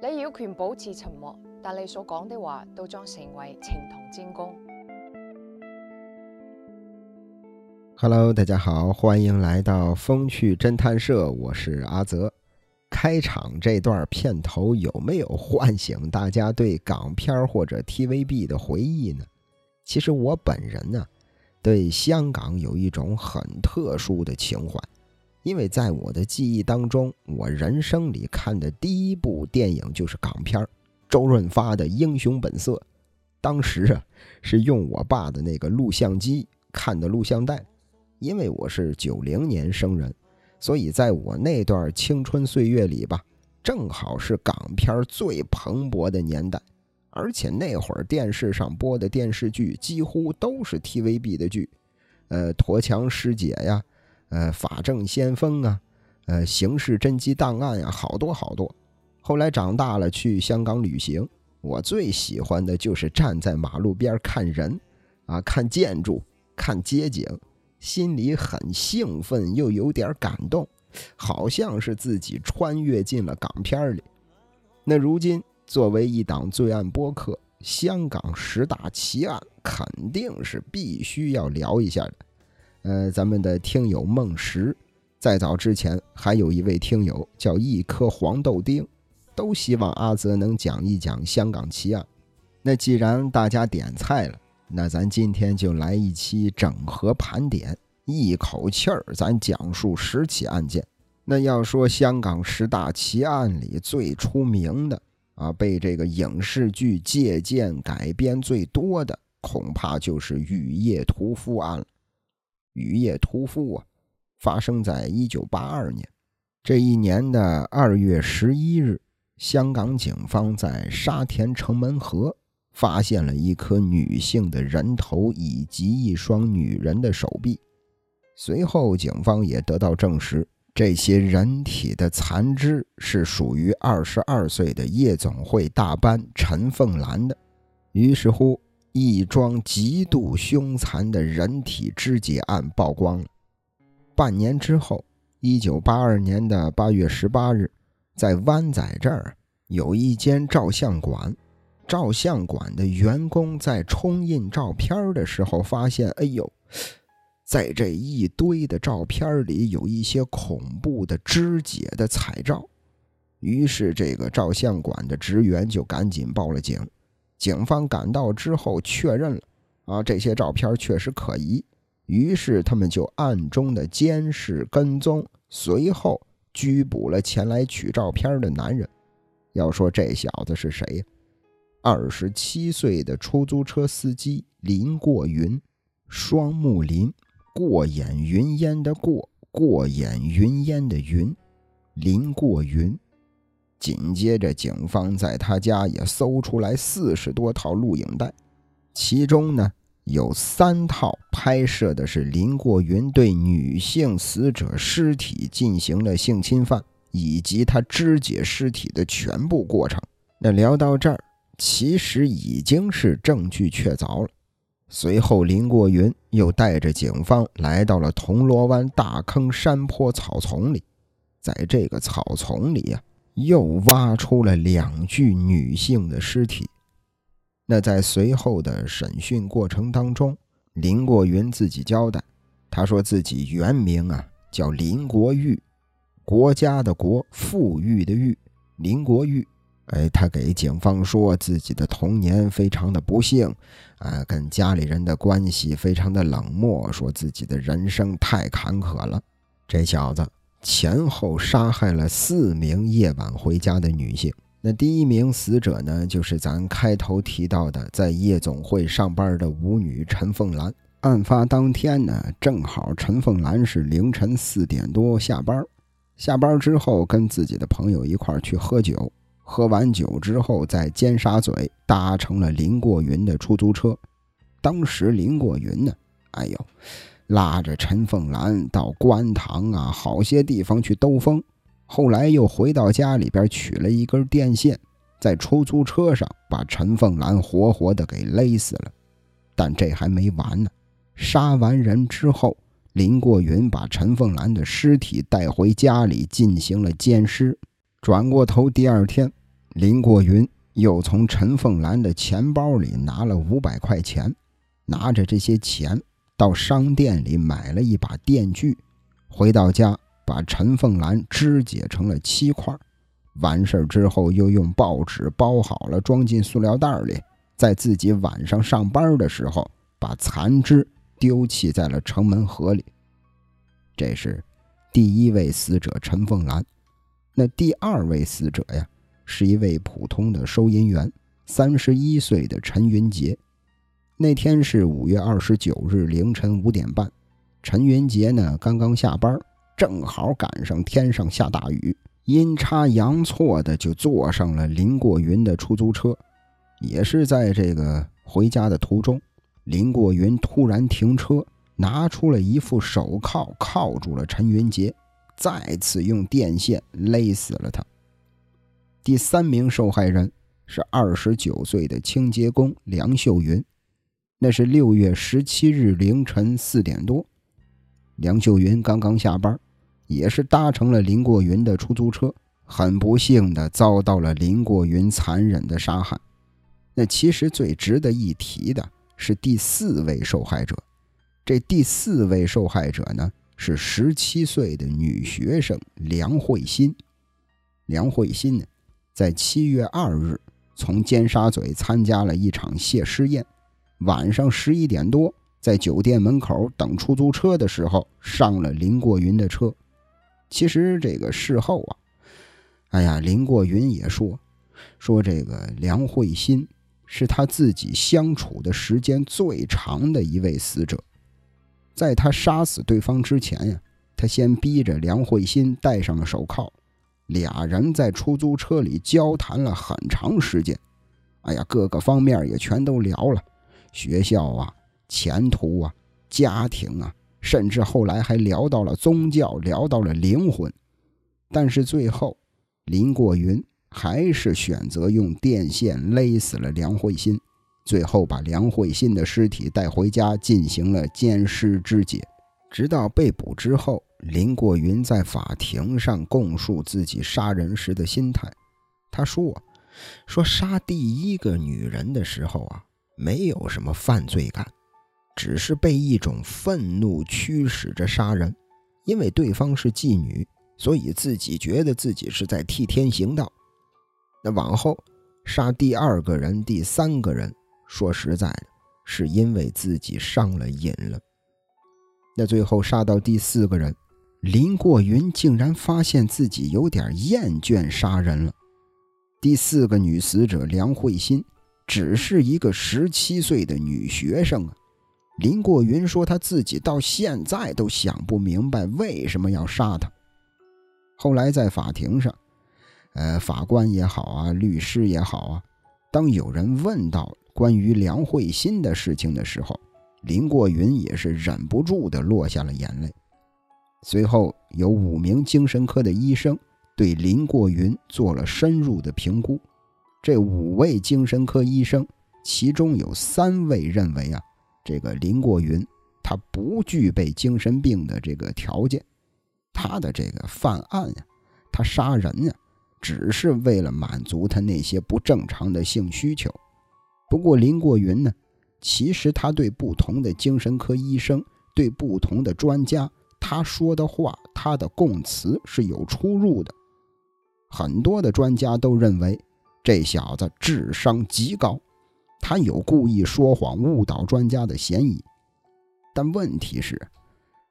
你有權保持沉默，但你所講的話都將成為呈堂證供。Hello，大家好，欢迎来到风趣侦探社，我是阿泽。开场这段片头有没有唤醒大家对港片或者 TVB 的回忆呢？其实我本人呢，对香港有一种很特殊的情怀，因为在我的记忆当中，我人生里看的第一部电影就是港片周润发的《英雄本色》。当时啊，是用我爸的那个录像机看的录像带。因为我是九零年生人，所以在我那段青春岁月里吧，正好是港片最蓬勃的年代。而且那会儿电视上播的电视剧几乎都是 TVB 的剧，呃，《驼强师姐》呀，呃，《法政先锋》啊，呃，《刑事侦缉档案》呀，好多好多。后来长大了去香港旅行，我最喜欢的就是站在马路边看人，啊，看建筑，看街景。心里很兴奋，又有点感动，好像是自己穿越进了港片里。那如今作为一档罪案播客，香港十大奇案肯定是必须要聊一下的。呃，咱们的听友梦石，在早之前还有一位听友叫一颗黄豆丁，都希望阿泽能讲一讲香港奇案。那既然大家点菜了。那咱今天就来一期整合盘点，一口气儿咱讲述十起案件。那要说香港十大奇案里最出名的啊，被这个影视剧借鉴改编最多的，恐怕就是雨夜屠夫案了。雨夜屠夫啊，发生在一九八二年这一年的二月十一日，香港警方在沙田城门河。发现了一颗女性的人头以及一双女人的手臂。随后，警方也得到证实，这些人体的残肢是属于二十二岁的夜总会大班陈凤兰的。于是乎，一桩极度凶残的人体肢解案曝光了。半年之后，一九八二年的八月十八日，在湾仔这儿有一间照相馆。照相馆的员工在冲印照片的时候，发现，哎呦，在这一堆的照片里有一些恐怖的肢解的彩照。于是，这个照相馆的职员就赶紧报了警。警方赶到之后，确认了，啊，这些照片确实可疑。于是，他们就暗中的监视跟踪，随后拘捕了前来取照片的男人。要说这小子是谁呀？二十七岁的出租车司机林过云，双木林，过眼云烟的过，过眼云烟的云，林过云。紧接着，警方在他家也搜出来四十多套录影带，其中呢有三套拍摄的是林过云对女性死者尸体进行了性侵犯，以及他肢解尸体的全部过程。那聊到这儿。其实已经是证据确凿了。随后，林过云又带着警方来到了铜锣湾大坑山坡草丛里，在这个草丛里呀，又挖出了两具女性的尸体。那在随后的审讯过程当中，林过云自己交代，他说自己原名啊叫林国玉，国家的国，富裕的裕，林国玉。哎，他给警方说自己的童年非常的不幸，啊，跟家里人的关系非常的冷漠，说自己的人生太坎坷了。这小子前后杀害了四名夜晚回家的女性。那第一名死者呢，就是咱开头提到的在夜总会上班的舞女陈凤兰。案发当天呢，正好陈凤兰是凌晨四点多下班，下班之后跟自己的朋友一块去喝酒。喝完酒之后，在尖沙咀搭乘了林过云的出租车。当时林过云呢，哎呦，拉着陈凤兰到观塘啊，好些地方去兜风。后来又回到家里边取了一根电线，在出租车上把陈凤兰活活的给勒死了。但这还没完呢，杀完人之后，林过云把陈凤兰的尸体带回家里进行了奸尸。转过头，第二天。林过云又从陈凤兰的钱包里拿了五百块钱，拿着这些钱到商店里买了一把电锯，回到家把陈凤兰肢解成了七块。完事儿之后，又用报纸包好了，装进塑料袋里，在自己晚上上班的时候，把残肢丢弃在了城门河里。这是第一位死者陈凤兰。那第二位死者呀，是一位普通的收银员，三十一岁的陈云杰。那天是五月二十九日凌晨五点半，陈云杰呢刚刚下班，正好赶上天上下大雨。阴差阳错的就坐上了林过云的出租车，也是在这个回家的途中，林过云突然停车，拿出了一副手铐，铐住了陈云杰，再次用电线勒死了他。第三名受害人是二十九岁的清洁工梁秀云，那是六月十七日凌晨四点多，梁秀云刚刚下班。也是搭乘了林过云的出租车，很不幸的遭到了林过云残忍的杀害。那其实最值得一提的是第四位受害者，这第四位受害者呢是十七岁的女学生梁慧欣。梁慧欣呢，在七月二日从尖沙咀参加了一场谢师宴，晚上十一点多在酒店门口等出租车的时候，上了林过云的车。其实这个事后啊，哎呀，林过云也说，说这个梁慧欣是他自己相处的时间最长的一位死者。在他杀死对方之前呀，他先逼着梁慧欣戴上了手铐，俩人在出租车里交谈了很长时间。哎呀，各个方面也全都聊了，学校啊，前途啊，家庭啊。甚至后来还聊到了宗教，聊到了灵魂，但是最后林过云还是选择用电线勒死了梁慧欣，最后把梁慧欣的尸体带回家进行了奸尸肢解。直到被捕之后，林过云在法庭上供述自己杀人时的心态。他说：“说杀第一个女人的时候啊，没有什么犯罪感。”只是被一种愤怒驱使着杀人，因为对方是妓女，所以自己觉得自己是在替天行道。那往后杀第二个人、第三个人，说实在的，是因为自己上了瘾了。那最后杀到第四个人，林过云竟然发现自己有点厌倦杀人了。第四个女死者梁慧欣，只是一个十七岁的女学生啊。林过云说：“他自己到现在都想不明白为什么要杀他。”后来在法庭上，呃，法官也好啊，律师也好啊，当有人问到关于梁慧欣的事情的时候，林过云也是忍不住的落下了眼泪。随后，有五名精神科的医生对林过云做了深入的评估。这五位精神科医生，其中有三位认为啊。这个林过云，他不具备精神病的这个条件，他的这个犯案呀，他杀人呀，只是为了满足他那些不正常的性需求。不过林过云呢，其实他对不同的精神科医生、对不同的专家，他说的话，他的供词是有出入的。很多的专家都认为这小子智商极高。他有故意说谎误导专家的嫌疑，但问题是，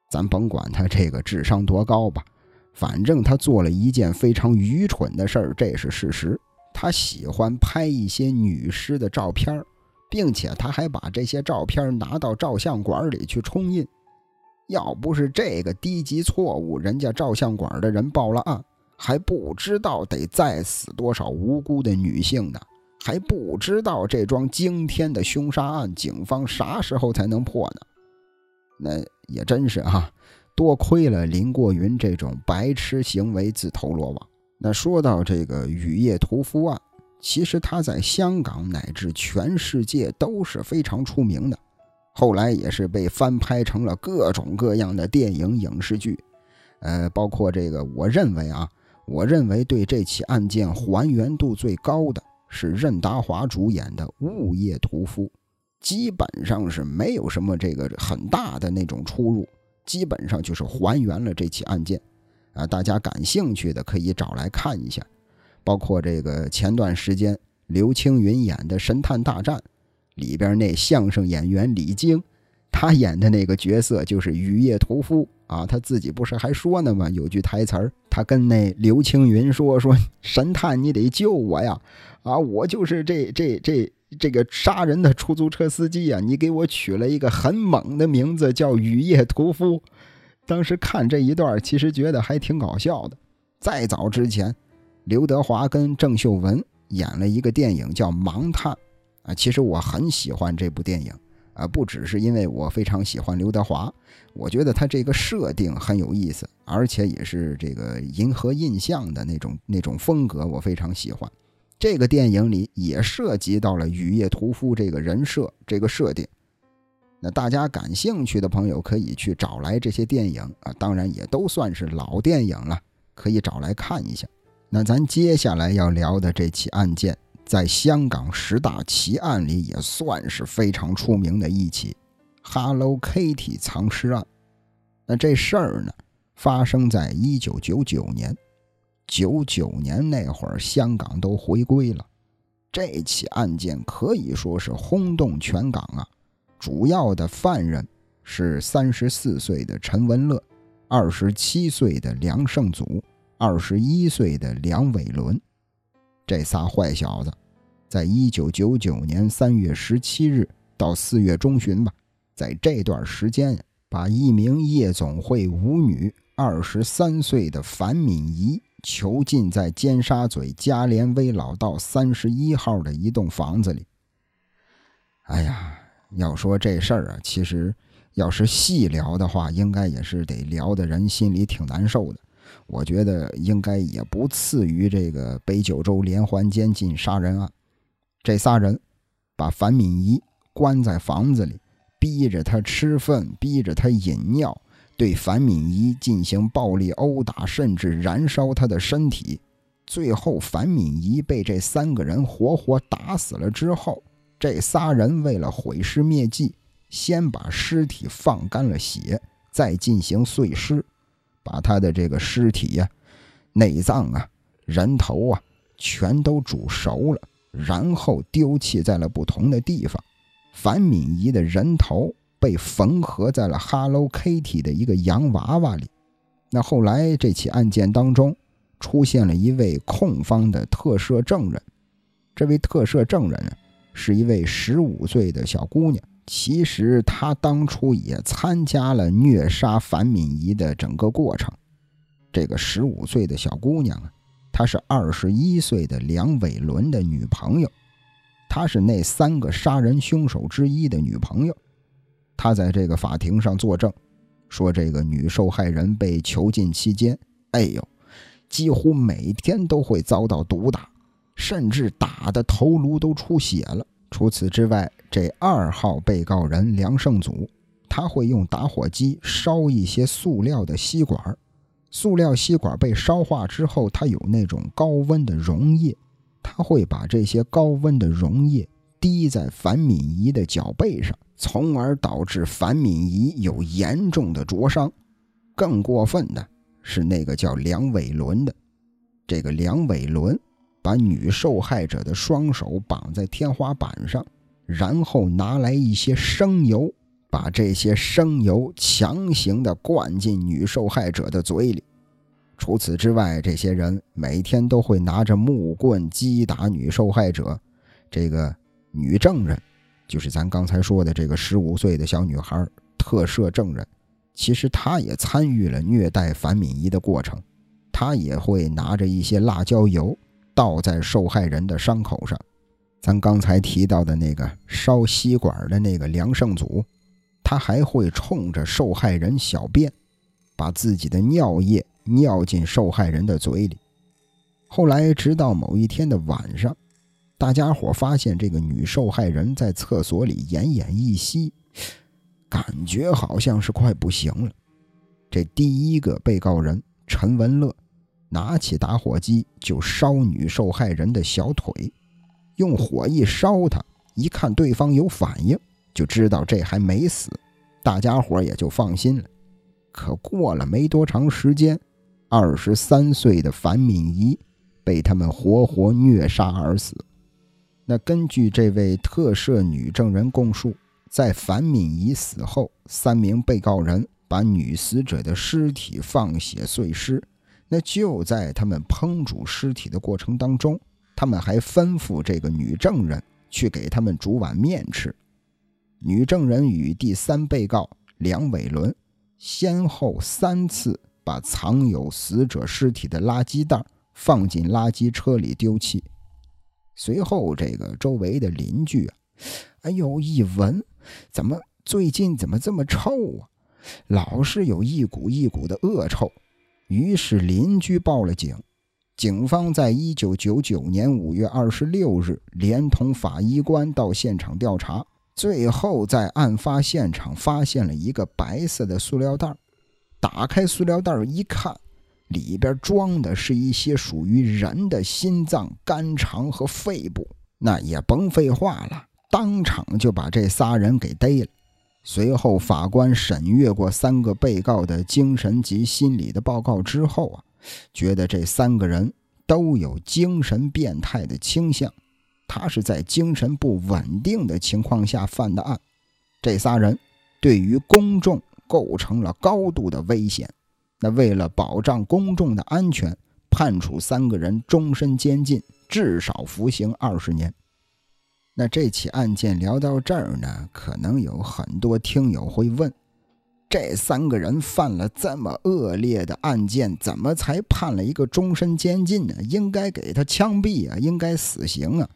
咱甭管他这个智商多高吧，反正他做了一件非常愚蠢的事儿，这是事实。他喜欢拍一些女尸的照片，并且他还把这些照片拿到照相馆里去冲印。要不是这个低级错误，人家照相馆的人报了案，还不知道得再死多少无辜的女性呢。还不知道这桩惊天的凶杀案，警方啥时候才能破呢？那也真是啊，多亏了林过云这种白痴行为自投罗网。那说到这个雨夜屠夫案，其实他在香港乃至全世界都是非常出名的，后来也是被翻拍成了各种各样的电影影视剧。呃，包括这个，我认为啊，我认为对这起案件还原度最高的是任达华主演的《物业屠夫》，基本上是没有什么这个很大的那种出入，基本上就是还原了这起案件。啊，大家感兴趣的可以找来看一下，包括这个前段时间刘青云演的《神探大战》里边那相声演员李菁，他演的那个角色就是雨夜屠夫啊，他自己不是还说呢吗？有句台词儿，他跟那刘青云说：“说神探，你得救我呀！啊，我就是这这这这个杀人的出租车司机呀，你给我取了一个很猛的名字，叫雨夜屠夫。”当时看这一段，其实觉得还挺搞笑的。再早之前，刘德华跟郑秀文演了一个电影叫《盲探》啊，其实我很喜欢这部电影啊，不只是因为我非常喜欢刘德华，我觉得他这个设定很有意思，而且也是这个银河印象的那种那种风格，我非常喜欢。这个电影里也涉及到了雨夜屠夫这个人设这个设定。那大家感兴趣的朋友可以去找来这些电影啊，当然也都算是老电影了，可以找来看一下。那咱接下来要聊的这起案件，在香港十大奇案里也算是非常出名的一起 “Hello Kitty” 藏尸案。那这事儿呢，发生在一九九九年，九九年那会儿香港都回归了，这起案件可以说是轰动全港啊。主要的犯人是三十四岁的陈文乐，二十七岁的梁胜祖，二十一岁的梁伟伦。这仨坏小子，在一九九九年三月十七日到四月中旬吧，在这段时间，把一名夜总会舞女二十三岁的樊敏仪囚禁在尖沙咀嘉联威老道三十一号的一栋房子里。哎呀！要说这事儿啊，其实要是细聊的话，应该也是得聊的人心里挺难受的。我觉得应该也不次于这个北九州连环监禁杀人案。这仨人把樊敏仪关在房子里，逼着他吃粪，逼着他饮尿，对樊敏仪进行暴力殴打，甚至燃烧他的身体。最后，樊敏仪被这三个人活活打死了之后。这仨人为了毁尸灭迹，先把尸体放干了血，再进行碎尸，把他的这个尸体呀、内脏啊、人头啊，全都煮熟了，然后丢弃在了不同的地方。樊敏仪的人头被缝合在了 Hello Kitty 的一个洋娃娃里。那后来这起案件当中，出现了一位控方的特赦证人，这位特赦证人？是一位十五岁的小姑娘，其实他当初也参加了虐杀樊敏仪的整个过程。这个十五岁的小姑娘啊，她是二十一岁的梁伟伦的女朋友，她是那三个杀人凶手之一的女朋友。她在这个法庭上作证，说这个女受害人被囚禁期间，哎呦，几乎每天都会遭到毒打。甚至打的头颅都出血了。除此之外，这二号被告人梁胜祖，他会用打火机烧一些塑料的吸管，塑料吸管被烧化之后，它有那种高温的溶液，他会把这些高温的溶液滴在樊敏仪的脚背上，从而导致樊敏仪有严重的灼伤。更过分的是，那个叫梁伟伦的，这个梁伟伦。把女受害者的双手绑在天花板上，然后拿来一些生油，把这些生油强行的灌进女受害者的嘴里。除此之外，这些人每天都会拿着木棍击打女受害者。这个女证人，就是咱刚才说的这个十五岁的小女孩特赦证人，其实她也参与了虐待樊敏仪的过程，她也会拿着一些辣椒油。倒在受害人的伤口上，咱刚才提到的那个烧吸管的那个梁胜祖，他还会冲着受害人小便，把自己的尿液尿进受害人的嘴里。后来，直到某一天的晚上，大家伙发现这个女受害人在厕所里奄奄一息，感觉好像是快不行了。这第一个被告人陈文乐。拿起打火机就烧女受害人的小腿，用火一烧他，一看对方有反应，就知道这还没死，大家伙也就放心了。可过了没多长时间，二十三岁的樊敏仪被他们活活虐杀而死。那根据这位特赦女证人供述，在樊敏仪死后，三名被告人把女死者的尸体放血碎尸。那就在他们烹煮尸体的过程当中，他们还吩咐这个女证人去给他们煮碗面吃。女证人与第三被告梁伟伦先后三次把藏有死者尸体的垃圾袋放进垃圾车里丢弃。随后，这个周围的邻居啊，哎呦，一闻，怎么最近怎么这么臭啊？老是有一股一股的恶臭。于是邻居报了警，警方在一九九九年五月二十六日连同法医官到现场调查，最后在案发现场发现了一个白色的塑料袋。打开塑料袋一看，里边装的是一些属于人的心脏、肝肠和肺部。那也甭废话了，当场就把这仨人给逮了。随后，法官审阅过三个被告的精神及心理的报告之后啊，觉得这三个人都有精神变态的倾向，他是在精神不稳定的情况下犯的案。这仨人对于公众构成了高度的危险。那为了保障公众的安全，判处三个人终身监禁，至少服刑二十年。那这起案件聊到这儿呢，可能有很多听友会问：这三个人犯了这么恶劣的案件，怎么才判了一个终身监禁呢？应该给他枪毙啊，应该死刑啊！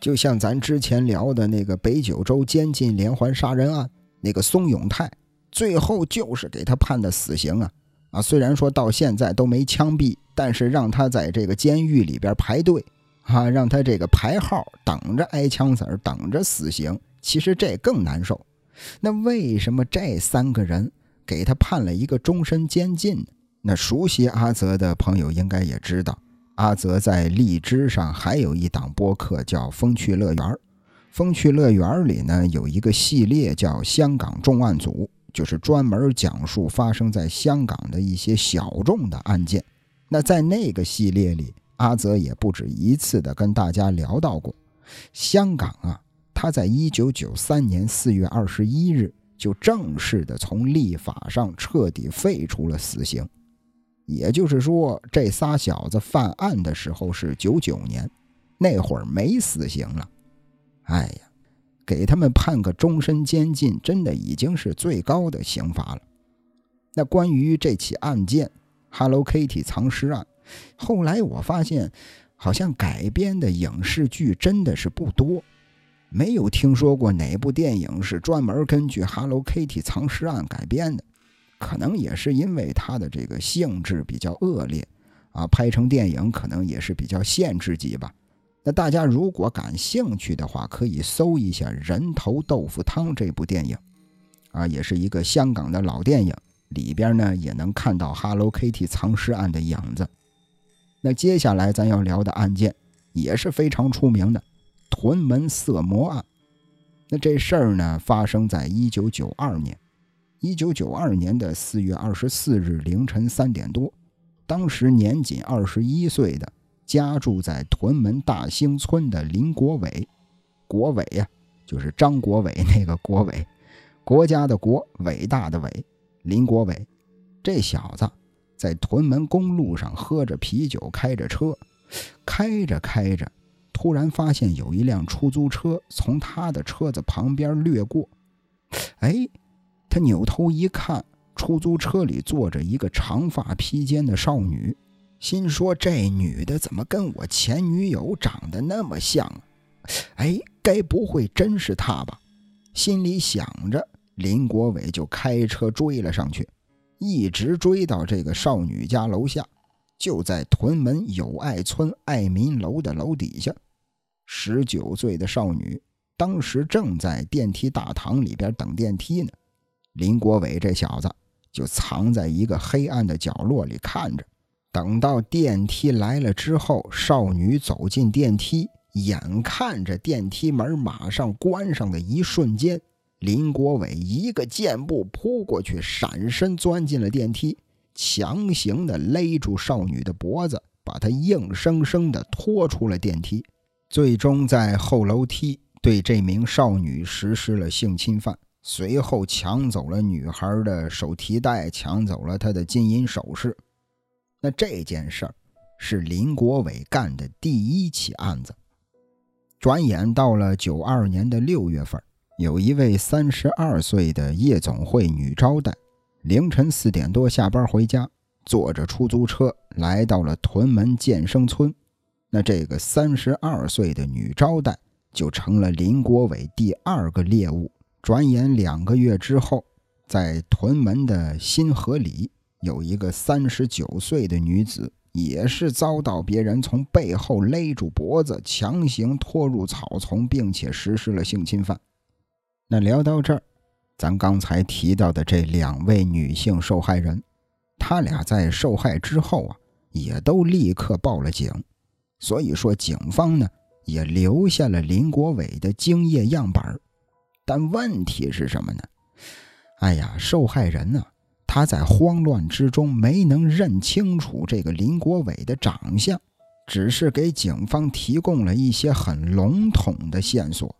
就像咱之前聊的那个北九州监禁连环杀人案，那个松永泰，最后就是给他判的死刑啊！啊，虽然说到现在都没枪毙，但是让他在这个监狱里边排队。啊，让他这个排号等着挨枪子儿，等着死刑，其实这更难受。那为什么这三个人给他判了一个终身监禁呢？那熟悉阿泽的朋友应该也知道，阿泽在荔枝上还有一档播客叫《风趣乐园》。《风趣乐园》里呢有一个系列叫《香港重案组》，就是专门讲述发生在香港的一些小众的案件。那在那个系列里。阿泽也不止一次的跟大家聊到过，香港啊，他在一九九三年四月二十一日就正式的从立法上彻底废除了死刑，也就是说，这仨小子犯案的时候是九九年，那会儿没死刑了。哎呀，给他们判个终身监禁，真的已经是最高的刑罚了。那关于这起案件，Hello Kitty 藏尸案。后来我发现，好像改编的影视剧真的是不多，没有听说过哪部电影是专门根据 Hello Kitty 藏尸案改编的。可能也是因为它的这个性质比较恶劣，啊，拍成电影可能也是比较限制级吧。那大家如果感兴趣的话，可以搜一下《人头豆腐汤》这部电影，啊，也是一个香港的老电影，里边呢也能看到 Hello Kitty 藏尸案的影子。那接下来咱要聊的案件也是非常出名的屯门色魔案。那这事儿呢，发生在一九九二年。一九九二年的四月二十四日凌晨三点多，当时年仅二十一岁的家住在屯门大兴村的林国伟，国伟呀，就是张国伟那个国伟，国家的国，伟大的伟，林国伟，这小子。在屯门公路上喝着啤酒，开着车，开着开着，突然发现有一辆出租车从他的车子旁边掠过。哎，他扭头一看，出租车里坐着一个长发披肩的少女，心说：“这女的怎么跟我前女友长得那么像？”哎，该不会真是她吧？心里想着，林国伟就开车追了上去。一直追到这个少女家楼下，就在屯门友爱村爱民楼的楼底下。十九岁的少女当时正在电梯大堂里边等电梯呢。林国伟这小子就藏在一个黑暗的角落里看着，等到电梯来了之后，少女走进电梯，眼看着电梯门马上关上的一瞬间，林国伟一个箭步扑过去，闪身钻进了电梯，强行的勒住少女的脖子，把她硬生生的拖出了电梯，最终在后楼梯对这名少女实施了性侵犯，随后抢走了女孩的手提袋，抢走了她的金银首饰。那这件事儿是林国伟干的第一起案子。转眼到了九二年的六月份，有一位三十二岁的夜总会女招待，凌晨四点多下班回家，坐着出租车来到了屯门建生村。那这个三十二岁的女招待就成了林国伟第二个猎物。转眼两个月之后，在屯门的新河里。有一个三十九岁的女子，也是遭到别人从背后勒住脖子，强行拖入草丛，并且实施了性侵犯。那聊到这儿，咱刚才提到的这两位女性受害人，她俩在受害之后啊，也都立刻报了警。所以说，警方呢也留下了林国伟的精液样本。但问题是什么呢？哎呀，受害人呢？他在慌乱之中没能认清楚这个林国伟的长相，只是给警方提供了一些很笼统的线索，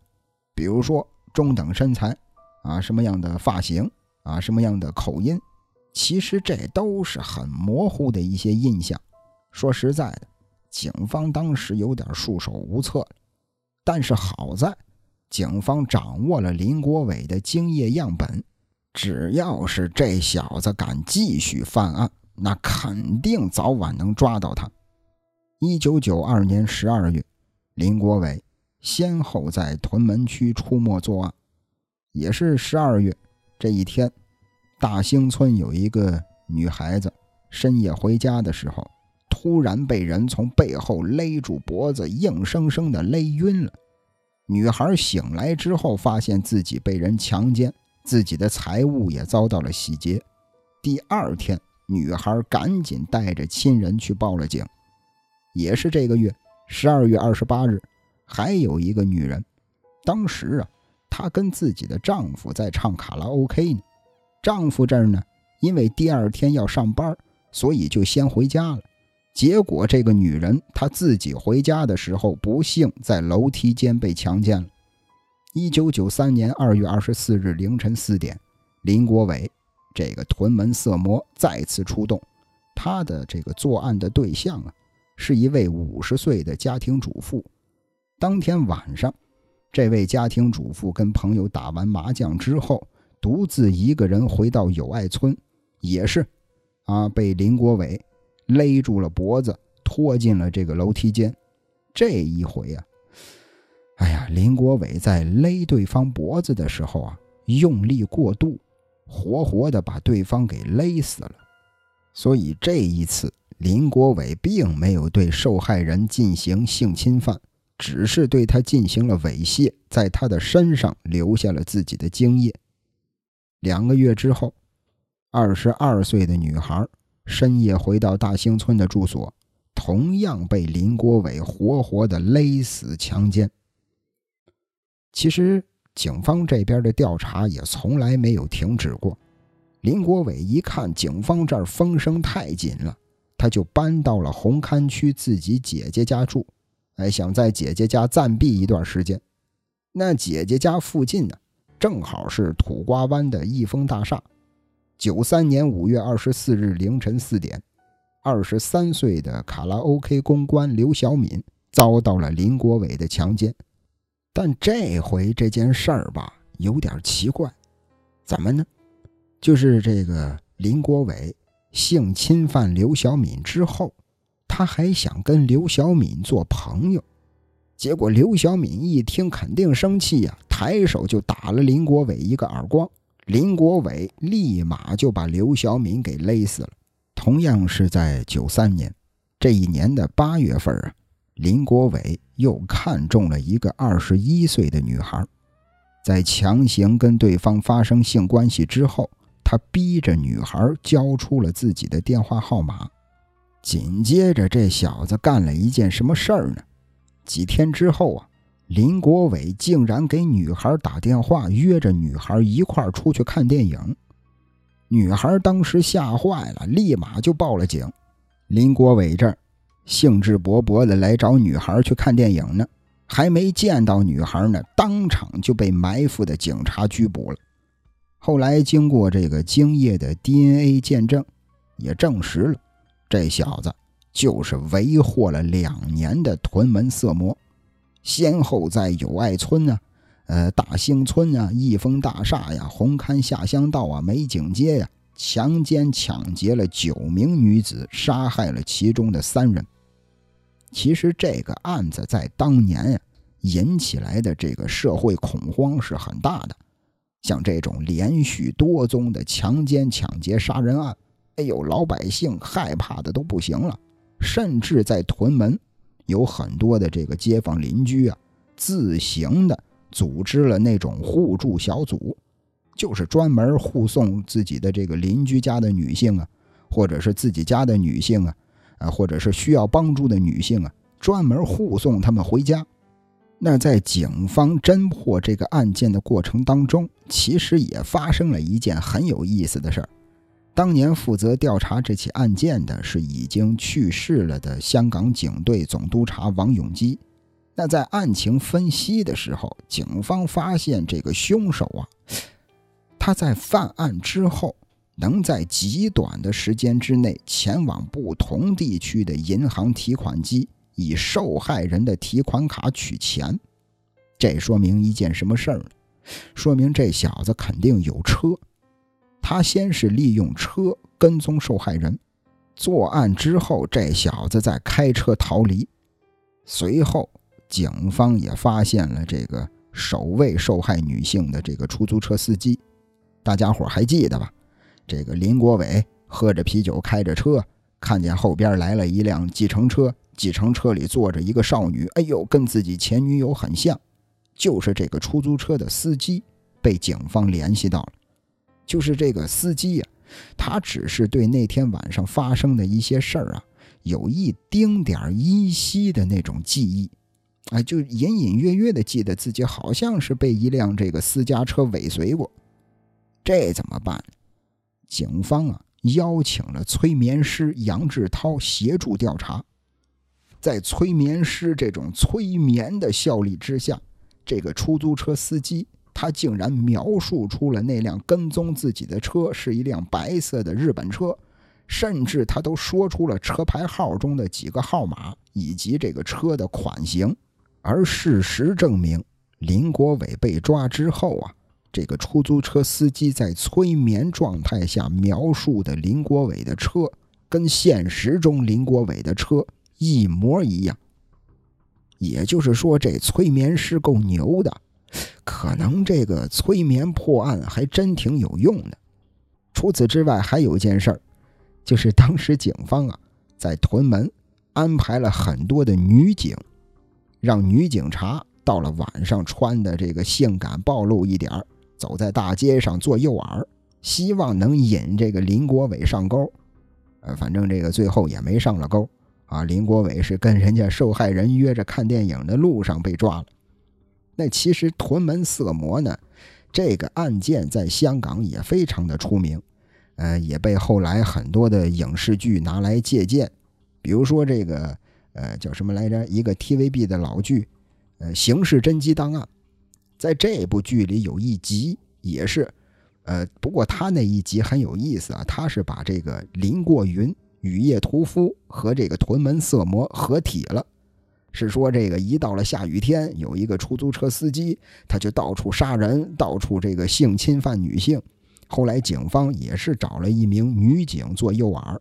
比如说中等身材，啊什么样的发型，啊什么样的口音，其实这都是很模糊的一些印象。说实在的，警方当时有点束手无策了。但是好在，警方掌握了林国伟的精液样本。只要是这小子敢继续犯案，那肯定早晚能抓到他。一九九二年十二月，林国伟先后在屯门区出没作案。也是十二月这一天，大兴村有一个女孩子深夜回家的时候，突然被人从背后勒住脖子，硬生生的勒晕了。女孩醒来之后，发现自己被人强奸。自己的财物也遭到了洗劫。第二天，女孩赶紧带着亲人去报了警。也是这个月十二月二十八日，还有一个女人，当时啊，她跟自己的丈夫在唱卡拉 OK 呢。丈夫这儿呢，因为第二天要上班，所以就先回家了。结果这个女人她自己回家的时候，不幸在楼梯间被强奸了。一九九三年二月二十四日凌晨四点，林国伟这个屯门色魔再次出动。他的这个作案的对象啊，是一位五十岁的家庭主妇。当天晚上，这位家庭主妇跟朋友打完麻将之后，独自一个人回到友爱村，也是啊，被林国伟勒住了脖子，拖进了这个楼梯间。这一回啊。哎呀，林国伟在勒对方脖子的时候啊，用力过度，活活的把对方给勒死了。所以这一次，林国伟并没有对受害人进行性侵犯，只是对他进行了猥亵，在他的身上留下了自己的精液。两个月之后，二十二岁的女孩深夜回到大兴村的住所，同样被林国伟活活的勒死强奸。其实，警方这边的调查也从来没有停止过。林国伟一看警方这儿风声太紧了，他就搬到了红磡区自己姐姐家住，哎，想在姐姐家暂避一段时间。那姐姐家附近呢，正好是土瓜湾的益丰大厦。九三年五月二十四日凌晨四点，二十三岁的卡拉 OK 公关刘小敏遭到了林国伟的强奸。但这回这件事儿吧，有点奇怪，怎么呢？就是这个林国伟性侵犯刘小敏之后，他还想跟刘小敏做朋友，结果刘小敏一听肯定生气呀，抬手就打了林国伟一个耳光，林国伟立马就把刘小敏给勒死了。同样是在九三年这一年的八月份啊。林国伟又看中了一个二十一岁的女孩，在强行跟对方发生性关系之后，他逼着女孩交出了自己的电话号码。紧接着，这小子干了一件什么事儿呢？几天之后啊，林国伟竟然给女孩打电话，约着女孩一块儿出去看电影。女孩当时吓坏了，立马就报了警。林国伟这兴致勃勃的来找女孩去看电影呢，还没见到女孩呢，当场就被埋伏的警察拘捕了。后来经过这个精液的 DNA 见证，也证实了。这小子就是为祸了两年的屯门色魔，先后在友爱村啊、呃大兴村啊、益丰大厦呀、红磡下乡道啊、美景街呀，强奸抢劫了九名女子，杀害了其中的三人。其实这个案子在当年呀，引起来的这个社会恐慌是很大的。像这种连续多宗的强奸、抢劫、杀人案。哎呦，老百姓害怕的都不行了，甚至在屯门，有很多的这个街坊邻居啊，自行的组织了那种互助小组，就是专门护送自己的这个邻居家的女性啊，或者是自己家的女性啊，啊，或者是需要帮助的女性啊，专门护送他们回家。那在警方侦破这个案件的过程当中，其实也发生了一件很有意思的事儿。当年负责调查这起案件的是已经去世了的香港警队总督察王永基。那在案情分析的时候，警方发现这个凶手啊，他在犯案之后，能在极短的时间之内前往不同地区的银行提款机，以受害人的提款卡取钱。这说明一件什么事儿呢？说明这小子肯定有车。他先是利用车跟踪受害人，作案之后，这小子再开车逃离。随后，警方也发现了这个首位受害女性的这个出租车司机。大家伙还记得吧？这个林国伟喝着啤酒，开着车，看见后边来了一辆计程车，计程车里坐着一个少女，哎呦，跟自己前女友很像，就是这个出租车的司机，被警方联系到了。就是这个司机呀，他只是对那天晚上发生的一些事儿啊，有一丁点依稀的那种记忆，哎，就隐隐约约的记得自己好像是被一辆这个私家车尾随过。这怎么办？警方啊，邀请了催眠师杨志涛协助调查。在催眠师这种催眠的效力之下，这个出租车司机。他竟然描述出了那辆跟踪自己的车是一辆白色的日本车，甚至他都说出了车牌号中的几个号码以及这个车的款型。而事实证明，林国伟被抓之后啊，这个出租车司机在催眠状态下描述的林国伟的车，跟现实中林国伟的车一模一样。也就是说，这催眠师够牛的。可能这个催眠破案还真挺有用的。除此之外，还有一件事儿，就是当时警方啊在屯门安排了很多的女警，让女警察到了晚上穿的这个性感暴露一点儿走在大街上做诱饵，希望能引这个林国伟上钩。呃，反正这个最后也没上了钩啊。林国伟是跟人家受害人约着看电影的路上被抓了。那其实屯门色魔呢，这个案件在香港也非常的出名，呃，也被后来很多的影视剧拿来借鉴，比如说这个呃叫什么来着？一个 TVB 的老剧，呃《刑事侦缉档案》，在这部剧里有一集也是，呃，不过他那一集很有意思啊，他是把这个林过云、雨夜屠夫和这个屯门色魔合体了。是说，这个一到了下雨天，有一个出租车司机，他就到处杀人，到处这个性侵犯女性。后来警方也是找了一名女警做诱饵，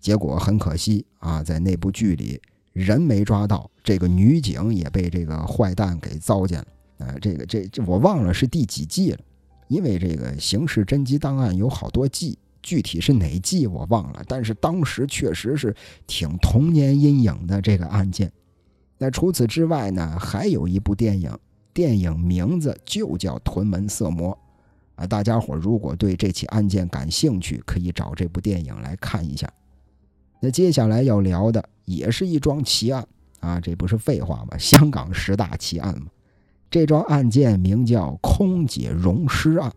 结果很可惜啊，在那部剧里人没抓到，这个女警也被这个坏蛋给糟践了。呃，这个这这我忘了是第几季了，因为这个刑事侦缉档案有好多季，具体是哪季我忘了，但是当时确实是挺童年阴影的这个案件。那除此之外呢，还有一部电影，电影名字就叫《屯门色魔》，啊，大家伙如果对这起案件感兴趣，可以找这部电影来看一下。那接下来要聊的也是一桩奇案啊，这不是废话吗？香港十大奇案嘛。这桩案件名叫空姐溶尸案。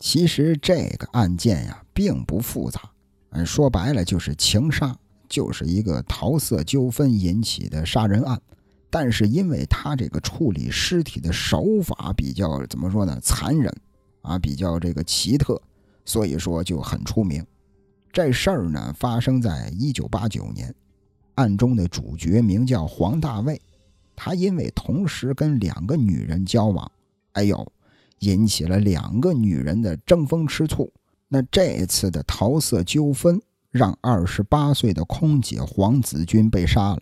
其实这个案件呀，并不复杂，嗯，说白了就是情杀，就是一个桃色纠纷引起的杀人案。但是因为他这个处理尸体的手法比较怎么说呢，残忍啊，比较这个奇特，所以说就很出名。这事儿呢，发生在一九八九年，案中的主角名叫黄大卫，他因为同时跟两个女人交往，哎呦。引起了两个女人的争风吃醋。那这次的桃色纠纷让二十八岁的空姐黄子君被杀了。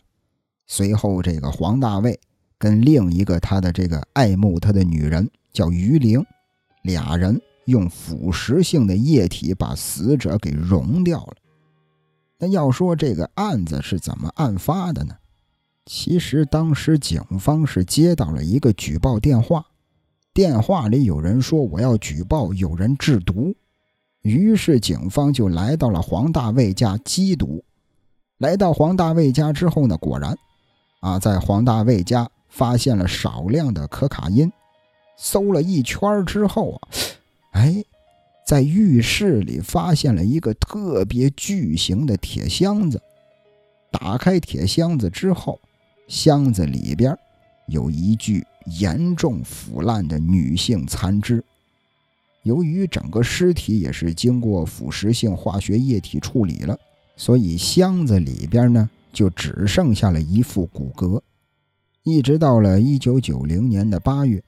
随后，这个黄大卫跟另一个他的这个爱慕他的女人叫于玲，俩人用腐蚀性的液体把死者给溶掉了。那要说这个案子是怎么案发的呢？其实当时警方是接到了一个举报电话。电话里有人说：“我要举报有人制毒。”于是警方就来到了黄大卫家缉毒。来到黄大卫家之后呢，果然，啊，在黄大卫家发现了少量的可卡因。搜了一圈之后啊，哎，在浴室里发现了一个特别巨型的铁箱子。打开铁箱子之后，箱子里边有一具。严重腐烂的女性残肢，由于整个尸体也是经过腐蚀性化学液体处理了，所以箱子里边呢就只剩下了一副骨骼。一直到了一九九零年的八月，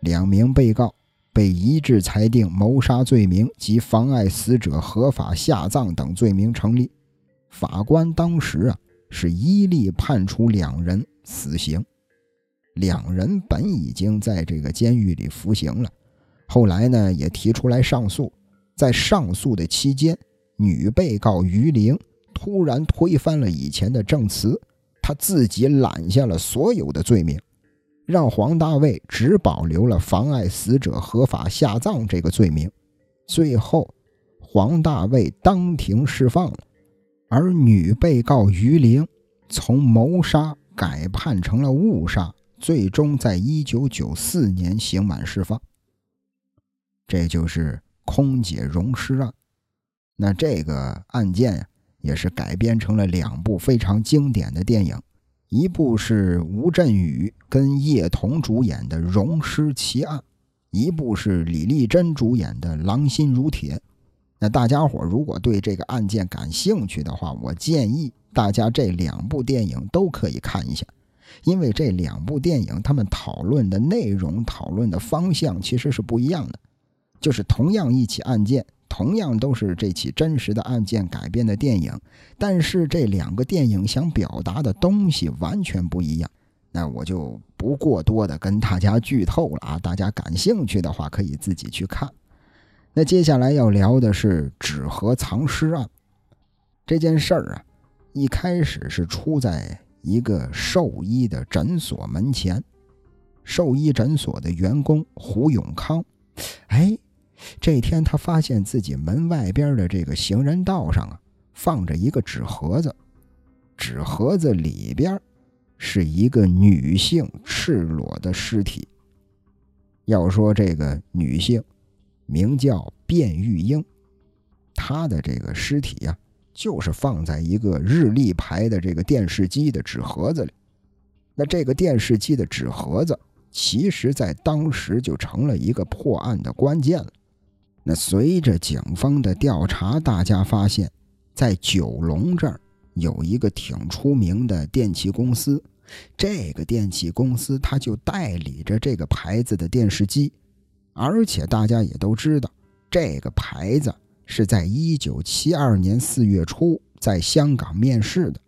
两名被告被一致裁定谋杀罪名及妨碍死者合法下葬等罪名成立。法官当时啊是依例判处两人死刑。两人本已经在这个监狱里服刑了，后来呢也提出来上诉。在上诉的期间，女被告于玲突然推翻了以前的证词，她自己揽下了所有的罪名，让黄大卫只保留了妨碍死者合法下葬这个罪名。最后，黄大卫当庭释放了，而女被告于玲从谋杀改判成了误杀。最终在一九九四年刑满释放。这就是空姐溶尸案。那这个案件，也是改编成了两部非常经典的电影，一部是吴镇宇跟叶童主演的《溶尸奇案》，一部是李丽珍主演的《狼心如铁》。那大家伙如果对这个案件感兴趣的话，我建议大家这两部电影都可以看一下。因为这两部电影，他们讨论的内容、讨论的方向其实是不一样的。就是同样一起案件，同样都是这起真实的案件改编的电影，但是这两个电影想表达的东西完全不一样。那我就不过多的跟大家剧透了啊，大家感兴趣的话可以自己去看。那接下来要聊的是纸盒藏尸案这件事儿啊，一开始是出在。一个兽医的诊所门前，兽医诊所的员工胡永康，哎，这天他发现自己门外边的这个行人道上啊，放着一个纸盒子，纸盒子里边是一个女性赤裸的尸体。要说这个女性，名叫卞玉英，她的这个尸体呀。就是放在一个日立牌的这个电视机的纸盒子里，那这个电视机的纸盒子，其实在当时就成了一个破案的关键了。那随着警方的调查，大家发现，在九龙这儿有一个挺出名的电器公司，这个电器公司它就代理着这个牌子的电视机，而且大家也都知道这个牌子。是在一九七二年四月初在香港面世的，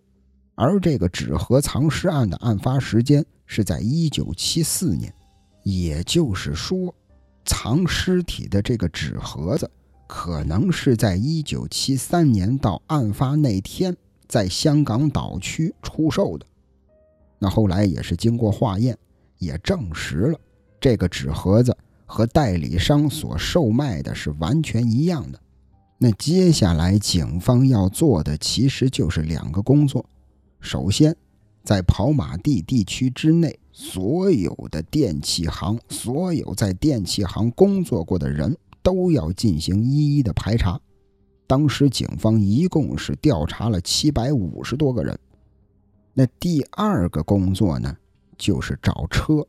而这个纸盒藏尸案的案发时间是在一九七四年，也就是说，藏尸体的这个纸盒子可能是在一九七三年到案发那天在香港岛区出售的。那后来也是经过化验，也证实了这个纸盒子和代理商所售卖的是完全一样的。那接下来警方要做的其实就是两个工作。首先，在跑马地地区之内，所有的电器行，所有在电器行工作过的人都要进行一一的排查。当时警方一共是调查了七百五十多个人。那第二个工作呢，就是找车。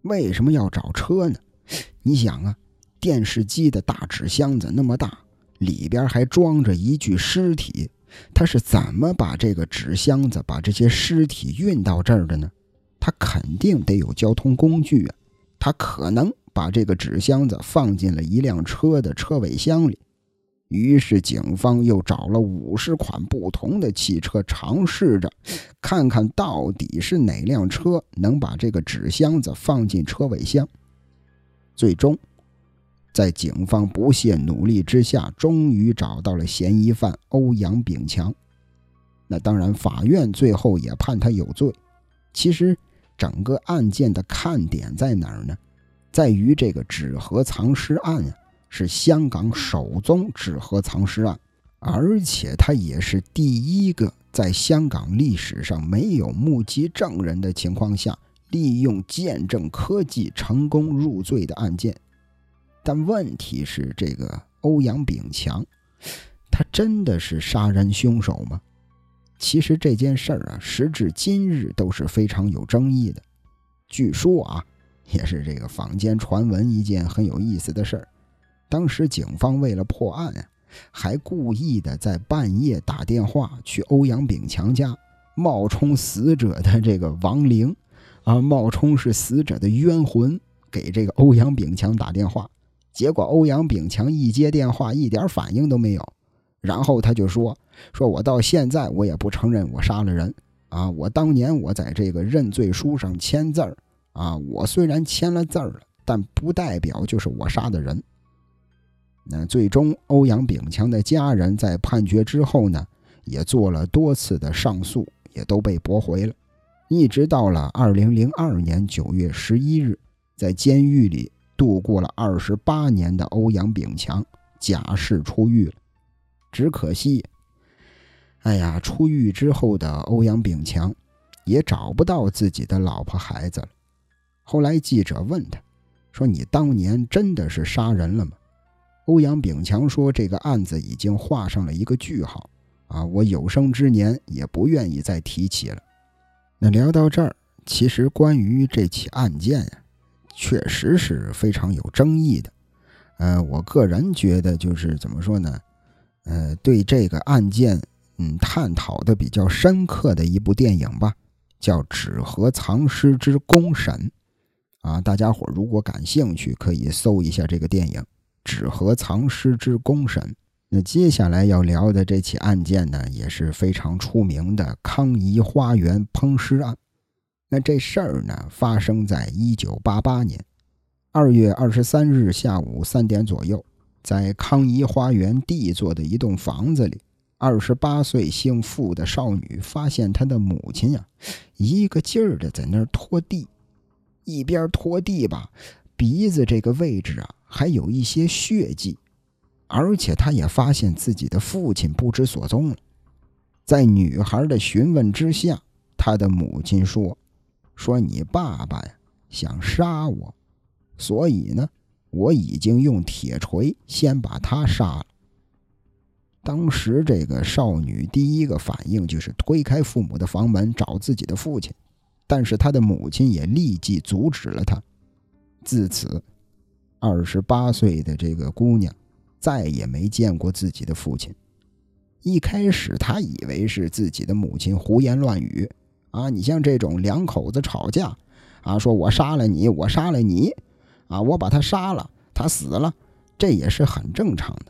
为什么要找车呢？你想啊，电视机的大纸箱子那么大，里边还装着一具尸体，他是怎么把这个纸箱子、把这些尸体运到这儿的呢？他肯定得有交通工具啊，他可能把这个纸箱子放进了一辆车的车尾箱里。于是，警方又找了五十款不同的汽车，尝试着看看到底是哪辆车能把这个纸箱子放进车尾箱。最终，在警方不懈努力之下，终于找到了嫌疑犯欧阳炳强。那当然，法院最后也判他有罪。其实，整个案件的看点在哪儿呢？在于这个纸盒藏尸案啊。是香港首宗纸盒藏尸案，而且他也是第一个在香港历史上没有目击证人的情况下，利用见证科技成功入罪的案件。但问题是，这个欧阳炳强，他真的是杀人凶手吗？其实这件事儿啊，时至今日都是非常有争议的。据说啊，也是这个坊间传闻一件很有意思的事儿。当时警方为了破案啊，还故意的在半夜打电话去欧阳炳强家，冒充死者的这个亡灵，啊，冒充是死者的冤魂，给这个欧阳炳强打电话。结果欧阳炳强一接电话，一点反应都没有。然后他就说：“说我到现在我也不承认我杀了人啊！我当年我在这个认罪书上签字儿啊，我虽然签了字儿了，但不代表就是我杀的人。”那最终，欧阳炳强的家人在判决之后呢，也做了多次的上诉，也都被驳回了。一直到了二零零二年九月十一日，在监狱里度过了二十八年的欧阳炳强假释出狱了。只可惜，哎呀，出狱之后的欧阳炳强也找不到自己的老婆孩子了。后来记者问他，说：“你当年真的是杀人了吗？”欧阳炳强说：“这个案子已经画上了一个句号，啊，我有生之年也不愿意再提起了。”那聊到这儿，其实关于这起案件呀，确实是非常有争议的。呃，我个人觉得就是怎么说呢？呃，对这个案件，嗯，探讨的比较深刻的一部电影吧，叫《纸盒藏尸之公审》。啊，大家伙如果感兴趣，可以搜一下这个电影。纸盒藏尸之公审。那接下来要聊的这起案件呢，也是非常出名的康怡花园烹尸案。那这事儿呢，发生在一九八八年二月二十三日下午三点左右，在康怡花园 D 座的一栋房子里，二十八岁姓傅的少女发现她的母亲呀，一个劲儿的在那儿拖地，一边拖地吧，鼻子这个位置啊。还有一些血迹，而且他也发现自己的父亲不知所踪了。在女孩的询问之下，他的母亲说：“说你爸爸呀想杀我，所以呢，我已经用铁锤先把他杀了。”当时这个少女第一个反应就是推开父母的房门找自己的父亲，但是她的母亲也立即阻止了她。自此。二十八岁的这个姑娘再也没见过自己的父亲。一开始，她以为是自己的母亲胡言乱语啊！你像这种两口子吵架啊，说我杀了你，我杀了你啊，我把他杀了，他死了，这也是很正常的。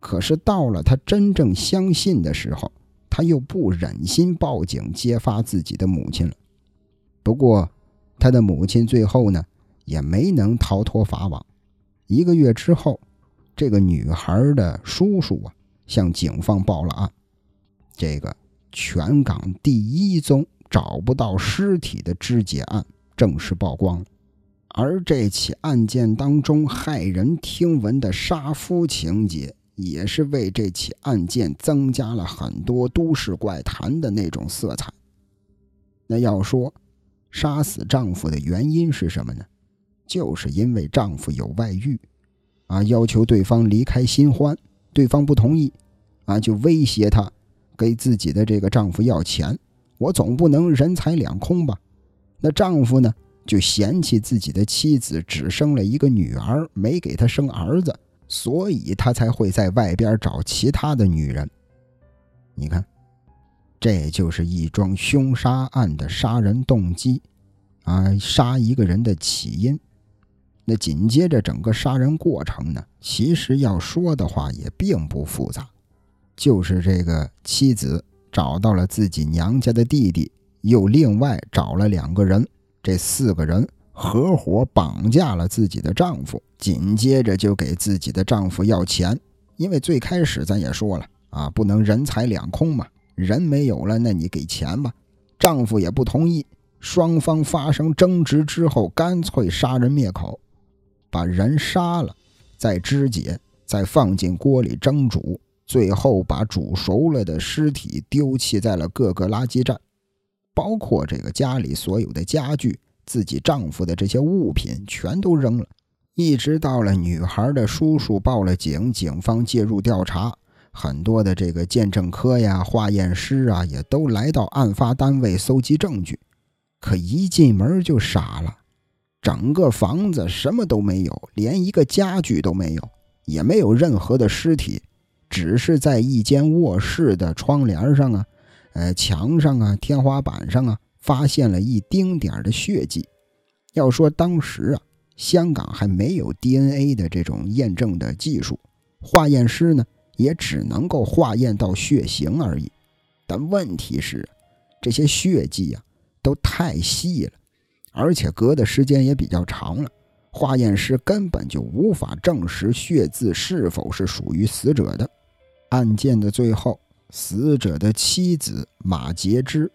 可是到了他真正相信的时候，他又不忍心报警揭发自己的母亲了。不过，他的母亲最后呢，也没能逃脱法网。一个月之后，这个女孩的叔叔啊向警方报了案，这个全港第一宗找不到尸体的肢解案正式曝光。而这起案件当中骇人听闻的杀夫情节，也是为这起案件增加了很多都市怪谈的那种色彩。那要说杀死丈夫的原因是什么呢？就是因为丈夫有外遇，啊，要求对方离开新欢，对方不同意，啊，就威胁她，给自己的这个丈夫要钱。我总不能人财两空吧？那丈夫呢，就嫌弃自己的妻子只生了一个女儿，没给他生儿子。所以他才会在外边找其他的女人。你看，这就是一桩凶杀案的杀人动机，啊，杀一个人的起因。那紧接着整个杀人过程呢，其实要说的话也并不复杂，就是这个妻子找到了自己娘家的弟弟，又另外找了两个人，这四个人。合伙绑架了自己的丈夫，紧接着就给自己的丈夫要钱。因为最开始咱也说了啊，不能人财两空嘛，人没有了，那你给钱吧。丈夫也不同意，双方发生争执之后，干脆杀人灭口，把人杀了，再肢解，再放进锅里蒸煮，最后把煮熟了的尸体丢弃在了各个垃圾站，包括这个家里所有的家具。自己丈夫的这些物品全都扔了，一直到了女孩的叔叔报了警，警方介入调查，很多的这个鉴证科呀、化验师啊，也都来到案发单位搜集证据。可一进门就傻了，整个房子什么都没有，连一个家具都没有，也没有任何的尸体，只是在一间卧室的窗帘上啊、呃墙上啊、天花板上啊。发现了一丁点的血迹。要说当时啊，香港还没有 DNA 的这种验证的技术，化验师呢也只能够化验到血型而已。但问题是，这些血迹啊都太细了，而且隔的时间也比较长了，化验师根本就无法证实血渍是否是属于死者的。案件的最后，死者的妻子马洁之，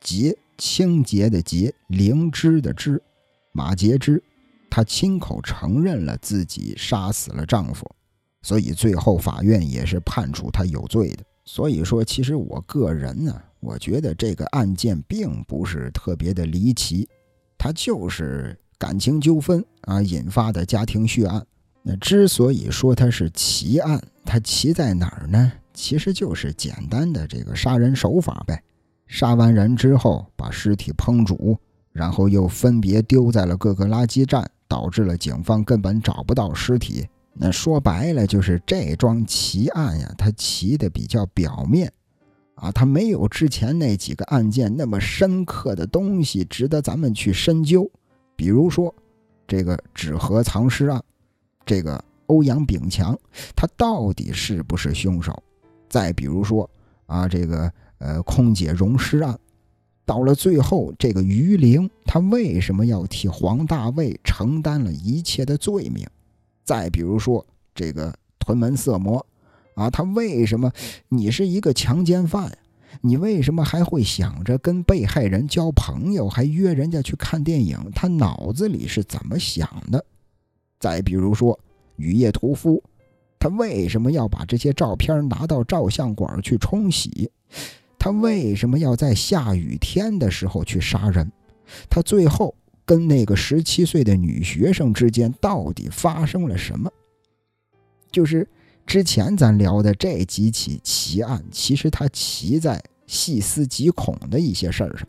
洁。清洁的洁，灵芝的芝，马洁之，她亲口承认了自己杀死了丈夫，所以最后法院也是判处她有罪的。所以说，其实我个人呢，我觉得这个案件并不是特别的离奇，它就是感情纠纷啊引发的家庭血案。那之所以说它是奇案，它奇在哪儿呢？其实就是简单的这个杀人手法呗。杀完人之后，把尸体烹煮，然后又分别丢在了各个垃圾站，导致了警方根本找不到尸体。那说白了，就是这桩奇案呀，它奇的比较表面，啊，它没有之前那几个案件那么深刻的东西值得咱们去深究。比如说，这个纸盒藏尸案，这个欧阳炳强，他到底是不是凶手？再比如说，啊，这个。呃，空姐溶尸案，到了最后，这个于玲她为什么要替黄大卫承担了一切的罪名？再比如说这个屯门色魔，啊，他为什么？你是一个强奸犯，你为什么还会想着跟被害人交朋友，还约人家去看电影？他脑子里是怎么想的？再比如说雨夜屠夫，他为什么要把这些照片拿到照相馆去冲洗？他为什么要在下雨天的时候去杀人？他最后跟那个十七岁的女学生之间到底发生了什么？就是之前咱聊的这几起奇案，其实它奇在细思极恐的一些事儿上。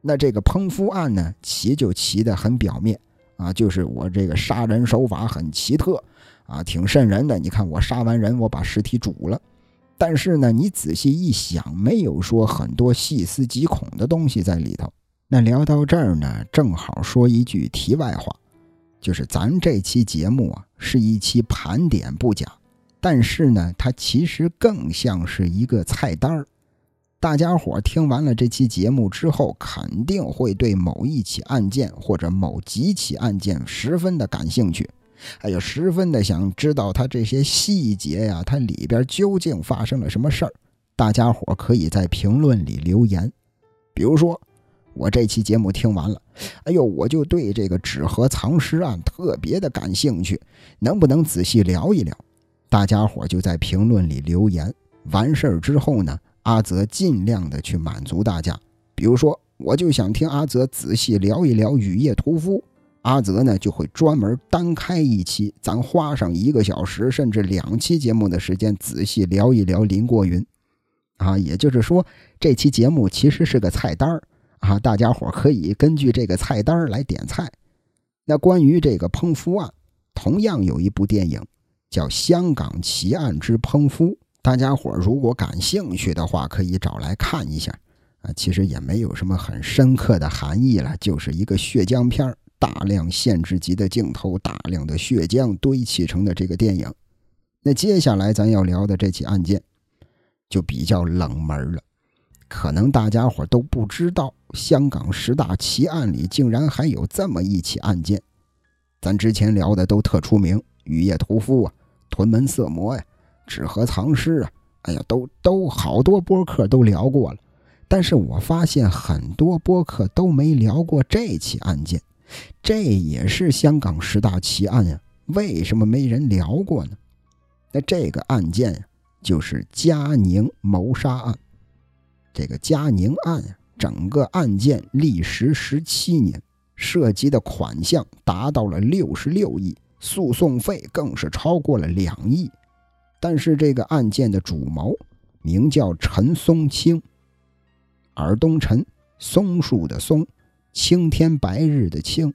那这个烹夫案呢，奇就奇的很表面啊，就是我这个杀人手法很奇特啊，挺瘆人的。你看我杀完人，我把尸体煮了。但是呢，你仔细一想，没有说很多细思极恐的东西在里头。那聊到这儿呢，正好说一句题外话，就是咱这期节目啊，是一期盘点不假，但是呢，它其实更像是一个菜单儿。大家伙听完了这期节目之后，肯定会对某一起案件或者某几起案件十分的感兴趣。还有十分的想知道它这些细节呀，它里边究竟发生了什么事儿？大家伙可以在评论里留言。比如说，我这期节目听完了，哎呦，我就对这个纸盒藏尸案特别的感兴趣，能不能仔细聊一聊？大家伙就在评论里留言。完事儿之后呢，阿泽尽量的去满足大家。比如说，我就想听阿泽仔细聊一聊《雨夜屠夫》，阿泽呢就会专门单开一期，咱花上一个小时甚至两期节目的时间，仔细聊一聊林过云。啊，也就是说，这期节目其实是个菜单儿啊，大家伙可以根据这个菜单来点菜。那关于这个烹夫案，同样有一部电影叫《香港奇案之烹夫》。大家伙如果感兴趣的话，可以找来看一下啊。其实也没有什么很深刻的含义了，就是一个血浆片儿大量限制级的镜头，大量的血浆堆砌成的这个电影。那接下来咱要聊的这起案件就比较冷门了，可能大家伙都不知道，香港十大奇案里竟然还有这么一起案件。咱之前聊的都特出名，雨夜屠夫啊，屯门色魔呀。纸盒藏尸啊，哎呀，都都好多播客都聊过了，但是我发现很多播客都没聊过这起案件，这也是香港十大奇案呀，为什么没人聊过呢？那这个案件呀，就是嘉宁谋杀案。这个嘉宁案呀，整个案件历时十七年，涉及的款项达到了六十六亿，诉讼费更是超过了两亿。但是这个案件的主谋名叫陈松青，耳东陈，松树的松，青天白日的青，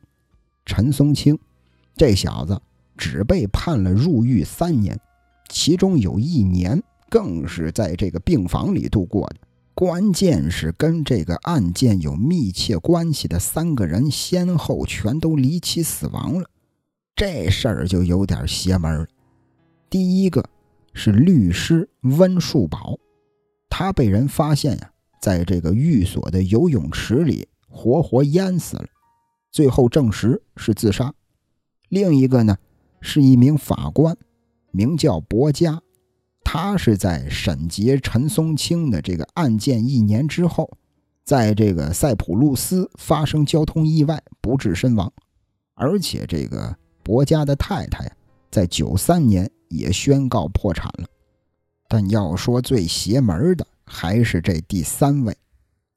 陈松青，这小子只被判了入狱三年，其中有一年更是在这个病房里度过的。关键是跟这个案件有密切关系的三个人先后全都离奇死亡了，这事儿就有点邪门了。第一个。是律师温树宝，他被人发现呀，在这个寓所的游泳池里活活淹死了，最后证实是自杀。另一个呢，是一名法官，名叫博嘉，他是在审结陈松青的这个案件一年之后，在这个塞浦路斯发生交通意外不治身亡，而且这个博嘉的太太，在九三年。也宣告破产了，但要说最邪门的还是这第三位，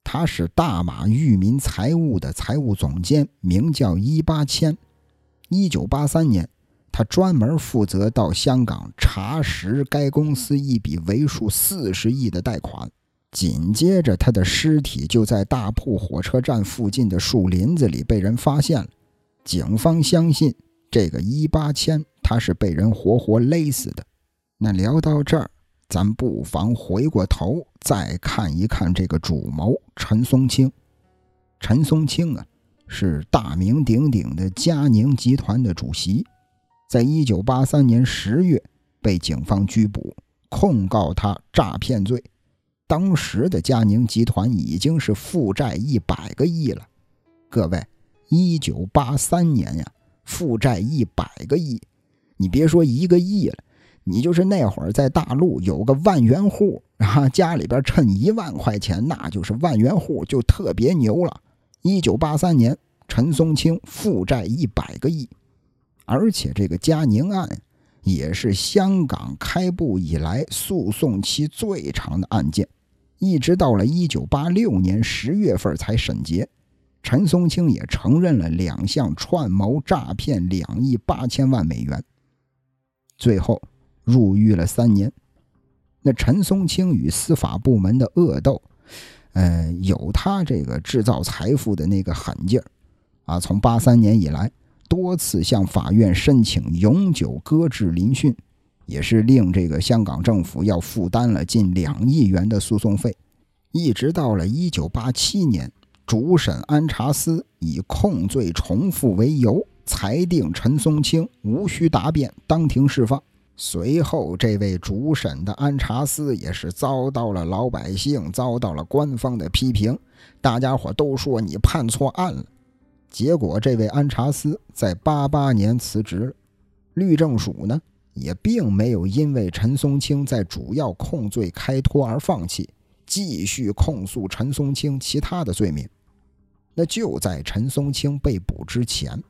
他是大马裕民财务的财务总监，名叫伊八千。一九八三年，他专门负责到香港查实该公司一笔为数四十亿的贷款。紧接着，他的尸体就在大埔火车站附近的树林子里被人发现了。警方相信这个一八千。他是被人活活勒死的。那聊到这儿，咱不妨回过头再看一看这个主谋陈松青。陈松青啊，是大名鼎鼎的嘉宁集团的主席，在一九八三年十月被警方拘捕，控告他诈骗罪。当时的嘉宁集团已经是负债一百个亿了。各位，一九八三年呀，负债一百个亿。你别说一个亿了，你就是那会儿在大陆有个万元户啊，家里边趁一万块钱，那就是万元户，就特别牛了。一九八三年，陈松青负债一百个亿，而且这个嘉宁案也是香港开埠以来诉讼期最长的案件，一直到了一九八六年十月份才审结。陈松青也承认了两项串谋诈骗两亿八千万美元。最后入狱了三年。那陈松青与司法部门的恶斗，呃，有他这个制造财富的那个狠劲儿啊。从八三年以来，多次向法院申请永久搁置聆讯，也是令这个香港政府要负担了近两亿元的诉讼费。一直到了一九八七年，主审安察司以控罪重复为由。裁定陈松青无需答辩，当庭释放。随后，这位主审的安察司也是遭到了老百姓、遭到了官方的批评，大家伙都说你判错案了。结果，这位安察司在八八年辞职。律政署呢，也并没有因为陈松青在主要控罪开脱而放弃，继续控诉陈松青其他的罪名。那就在陈松青被捕之前。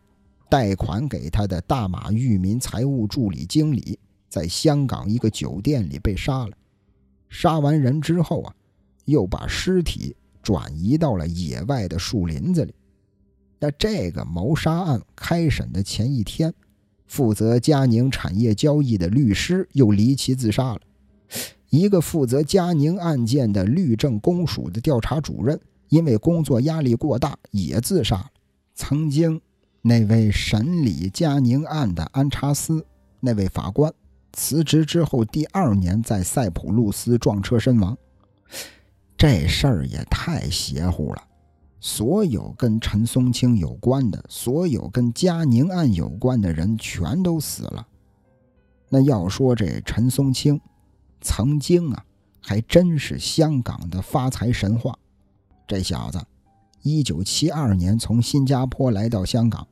贷款给他的大马裕民财务助理经理，在香港一个酒店里被杀了。杀完人之后啊，又把尸体转移到了野外的树林子里。那这个谋杀案开审的前一天，负责嘉宁产业交易的律师又离奇自杀了。一个负责嘉宁案件的律政公署的调查主任，因为工作压力过大也自杀了。曾经那位审理嘉宁案的安查斯那位法官辞职之后，第二年在塞浦路斯撞车身亡。这事儿也太邪乎了！所有跟陈松青有关的，所有跟嘉宁案有关的人全都死了。那要说这陈松青。曾经啊，还真是香港的发财神话。这小子，一九七二年从新加坡来到香港，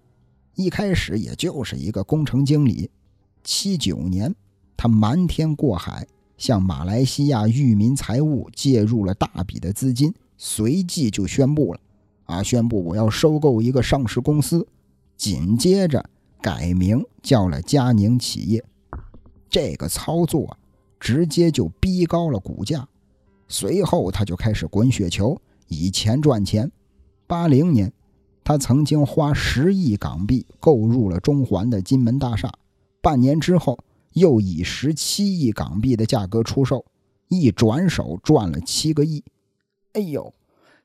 一开始也就是一个工程经理。七九年，他瞒天过海，向马来西亚裕民财务借入了大笔的资金，随即就宣布了：啊，宣布我要收购一个上市公司。紧接着改名叫了嘉宁企业。这个操作。直接就逼高了股价，随后他就开始滚雪球，以钱赚钱。八零年，他曾经花十亿港币购入了中环的金门大厦，半年之后又以十七亿港币的价格出售，一转手赚了七个亿。哎呦，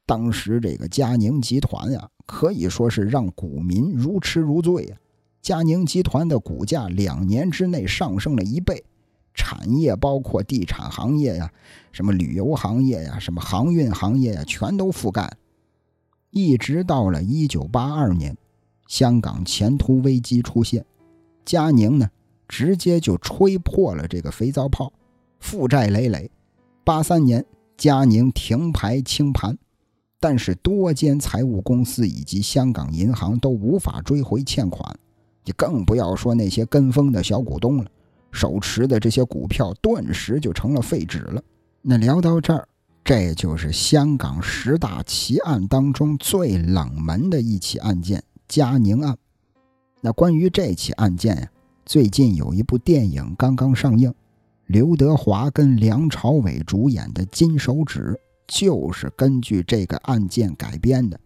当时这个嘉宁集团呀，可以说是让股民如痴如醉呀。嘉宁集团的股价两年之内上升了一倍。产业包括地产行业呀，什么旅游行业呀，什么航运行业呀，全都覆盖。一直到了一九八二年，香港前途危机出现，嘉宁呢直接就吹破了这个肥皂泡，负债累累。八三年，嘉宁停牌清盘，但是多间财务公司以及香港银行都无法追回欠款，就更不要说那些跟风的小股东了。手持的这些股票顿时就成了废纸了。那聊到这儿，这就是香港十大奇案当中最冷门的一起案件——嘉宁案。那关于这起案件呀，最近有一部电影刚刚上映，刘德华跟梁朝伟主演的《金手指》就是根据这个案件改编的。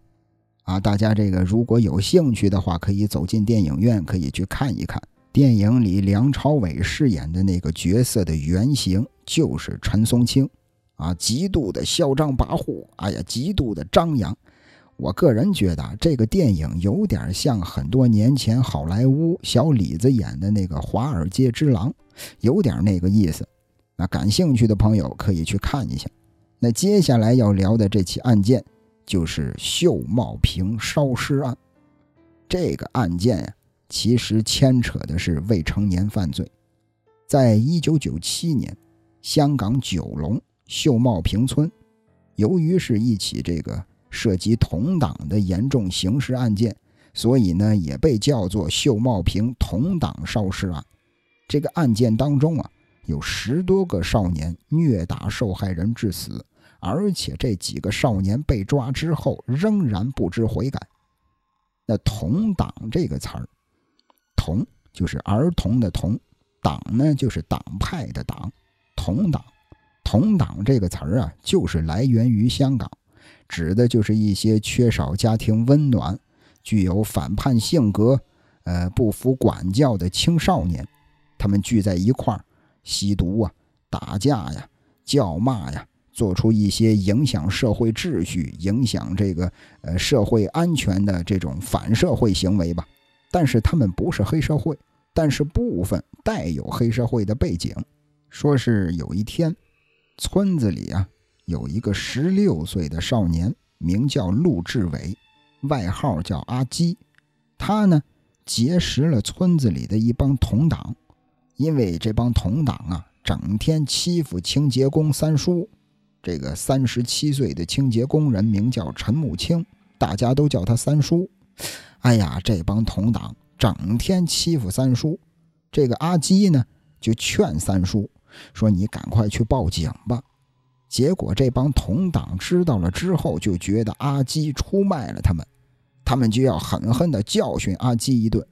啊，大家这个如果有兴趣的话，可以走进电影院，可以去看一看。电影里梁朝伟饰演的那个角色的原型就是陈松青，啊，极度的嚣张跋扈，哎呀，极度的张扬。我个人觉得这个电影有点像很多年前好莱坞小李子演的那个《华尔街之狼》，有点那个意思。那感兴趣的朋友可以去看一下。那接下来要聊的这起案件就是秀茂坪烧尸案。这个案件呀。其实牵扯的是未成年犯罪。在一九九七年，香港九龙秀茂坪村，由于是一起这个涉及同党的严重刑事案件，所以呢也被叫做秀茂坪同党烧尸案。这个案件当中啊，有十多个少年虐打受害人致死，而且这几个少年被抓之后仍然不知悔改。那同党这个词儿。同就是儿童的童，党呢就是党派的党，同党，同党这个词儿啊，就是来源于香港，指的就是一些缺少家庭温暖、具有反叛性格、呃不服管教的青少年，他们聚在一块儿吸毒啊、打架呀、叫骂呀，做出一些影响社会秩序、影响这个呃社会安全的这种反社会行为吧。但是他们不是黑社会，但是部分带有黑社会的背景。说是有一天，村子里啊有一个十六岁的少年，名叫陆志伟，外号叫阿基。他呢结识了村子里的一帮同党，因为这帮同党啊整天欺负清洁工三叔。这个三十七岁的清洁工人名叫陈木清，大家都叫他三叔。哎呀，这帮同党整天欺负三叔，这个阿基呢就劝三叔说：“你赶快去报警吧。”结果这帮同党知道了之后，就觉得阿基出卖了他们，他们就要狠狠地教训阿基一顿。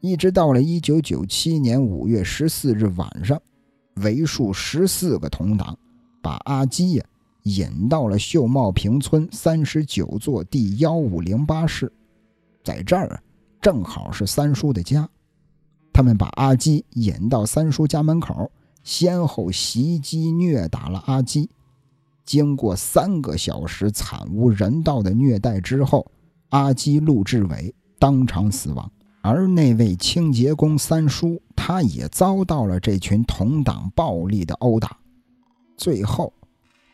一直到了一九九七年五月十四日晚上，为数十四个同党把阿基呀引到了秀茂坪村三十九座第幺五零八室，在这儿正好是三叔的家。他们把阿基引到三叔家门口，先后袭击虐打了阿基。经过三个小时惨无人道的虐待之后，阿基陆志伟当场死亡。而那位清洁工三叔，他也遭到了这群同党暴力的殴打。最后，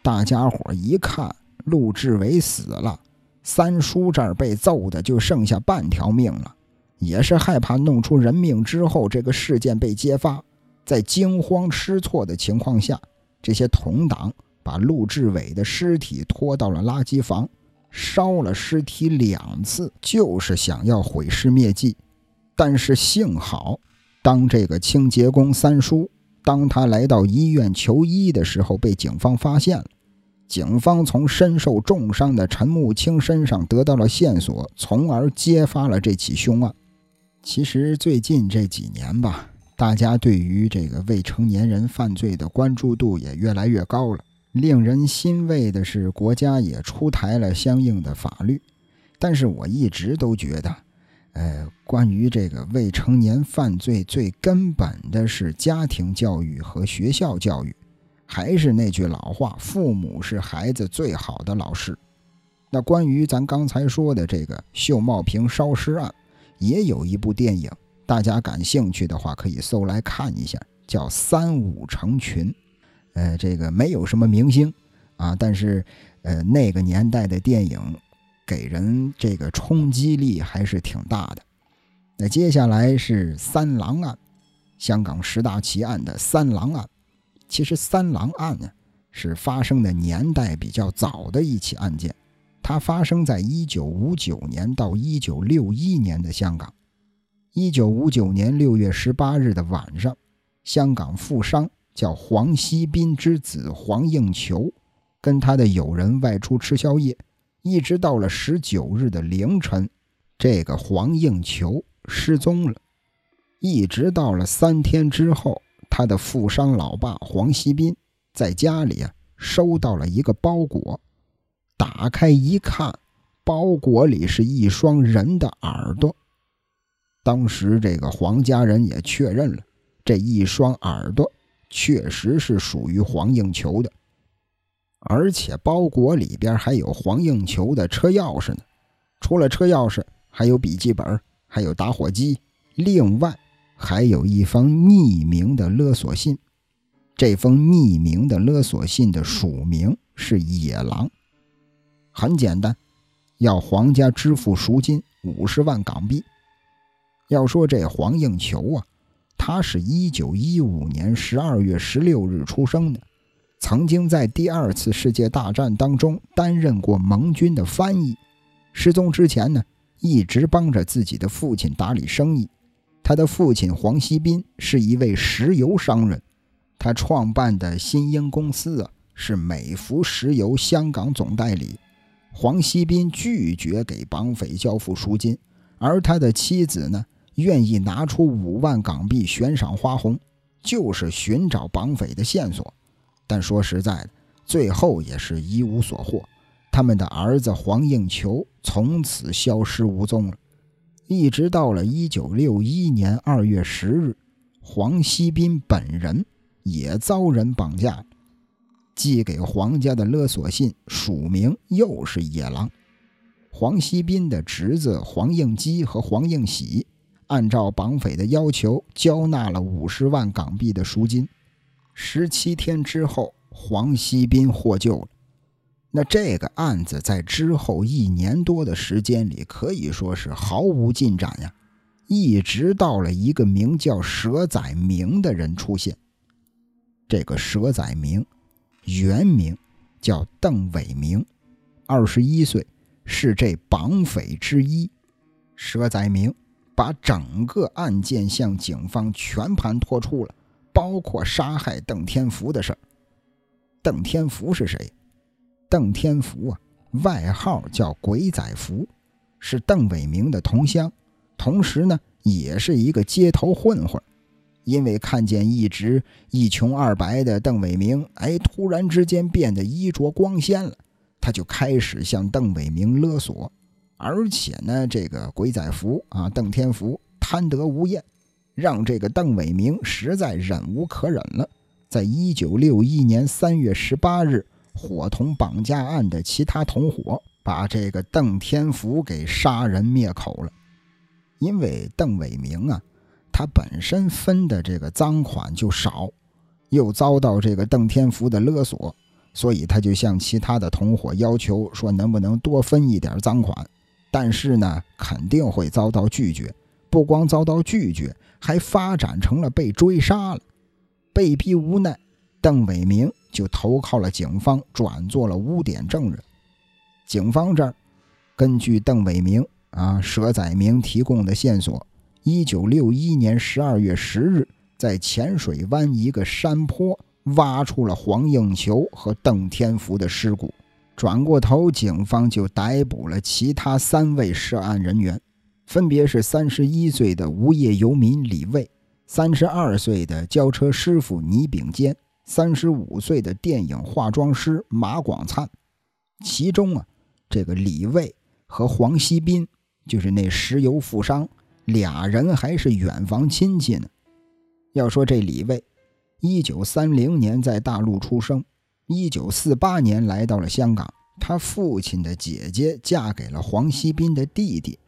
大家伙一看陆志伟死了，三叔这儿被揍的就剩下半条命了。也是害怕弄出人命之后，这个事件被揭发，在惊慌失措的情况下，这些同党把陆志伟的尸体拖到了垃圾房，烧了尸体两次，就是想要毁尸灭迹。但是幸好，当这个清洁工三叔，当他来到医院求医的时候，被警方发现了。警方从身受重伤的陈木青身上得到了线索，从而揭发了这起凶案。其实最近这几年吧，大家对于这个未成年人犯罪的关注度也越来越高了。令人欣慰的是，国家也出台了相应的法律。但是我一直都觉得，呃，关于这个未成年犯罪，最根本的是家庭教育和学校教育。还是那句老话，父母是孩子最好的老师。那关于咱刚才说的这个秀茂坪烧尸案。也有一部电影，大家感兴趣的话可以搜来看一下，叫《三五成群》。呃，这个没有什么明星啊，但是呃那个年代的电影给人这个冲击力还是挺大的。那接下来是三狼案，香港十大奇案的三狼案。其实三狼案呢是发生的年代比较早的一起案件。它发生在一九五九年到一九六一年的香港。一九五九年六月十八日的晚上，香港富商叫黄锡斌之子黄应求，跟他的友人外出吃宵夜，一直到了十九日的凌晨，这个黄应求失踪了。一直到了三天之后，他的富商老爸黄锡斌在家里啊收到了一个包裹。打开一看，包裹里是一双人的耳朵。当时这个黄家人也确认了，这一双耳朵确实是属于黄应求的，而且包裹里边还有黄应求的车钥匙呢。除了车钥匙，还有笔记本，还有打火机，另外还有一封匿名的勒索信。这封匿名的勒索信的署名是野狼。很简单，要黄家支付赎金五十万港币。要说这黄应求啊，他是一九一五年十二月十六日出生的，曾经在第二次世界大战当中担任过盟军的翻译。失踪之前呢，一直帮着自己的父亲打理生意。他的父亲黄锡斌是一位石油商人，他创办的新英公司啊，是美孚石油香港总代理。黄锡斌拒绝给绑匪交付赎金，而他的妻子呢，愿意拿出五万港币悬赏花红，就是寻找绑匪的线索。但说实在的，最后也是一无所获。他们的儿子黄应求从此消失无踪了。一直到了一九六一年二月十日，黄锡斌本人也遭人绑架。寄给黄家的勒索信署名又是野狼。黄锡斌的侄子黄应基和黄应喜按照绑匪的要求交纳了五十万港币的赎金。十七天之后，黄锡斌获救了。那这个案子在之后一年多的时间里可以说是毫无进展呀，一直到了一个名叫佘载明的人出现。这个佘载明。原名叫邓伟明，二十一岁，是这绑匪之一。佘载明把整个案件向警方全盘托出了，包括杀害邓天福的事邓天福是谁？邓天福啊，外号叫鬼仔福，是邓伟明的同乡，同时呢也是一个街头混混，因为看见一直一穷二白的邓伟明，哎，突然之间变得衣着光鲜了，他就开始向邓伟明勒索，而且呢，这个鬼仔福啊，邓天福贪得无厌，让这个邓伟明实在忍无可忍了，在一九六一年三月十八日，伙同绑架案的其他同伙。把这个邓天福给杀人灭口了，因为邓伟明啊，他本身分的这个赃款就少，又遭到这个邓天福的勒索，所以他就向其他的同伙要求说，能不能多分一点赃款？但是呢，肯定会遭到拒绝，不光遭到拒绝，还发展成了被追杀了。被逼无奈，邓伟明就投靠了警方，转做了污点证人。警方这儿，根据邓伟明啊、佘载明提供的线索，一九六一年十二月十日，在浅水湾一个山坡挖出了黄应求和邓天福的尸骨。转过头，警方就逮捕了其他三位涉案人员，分别是三十一岁的无业游民李卫，三十二岁的轿车师傅倪炳坚，三十五岁的电影化妆师马广灿。其中啊。这个李卫和黄锡斌，就是那石油富商，俩人还是远房亲戚呢。要说这李卫，一九三零年在大陆出生，一九四八年来到了香港。他父亲的姐姐嫁给了黄锡斌的弟弟，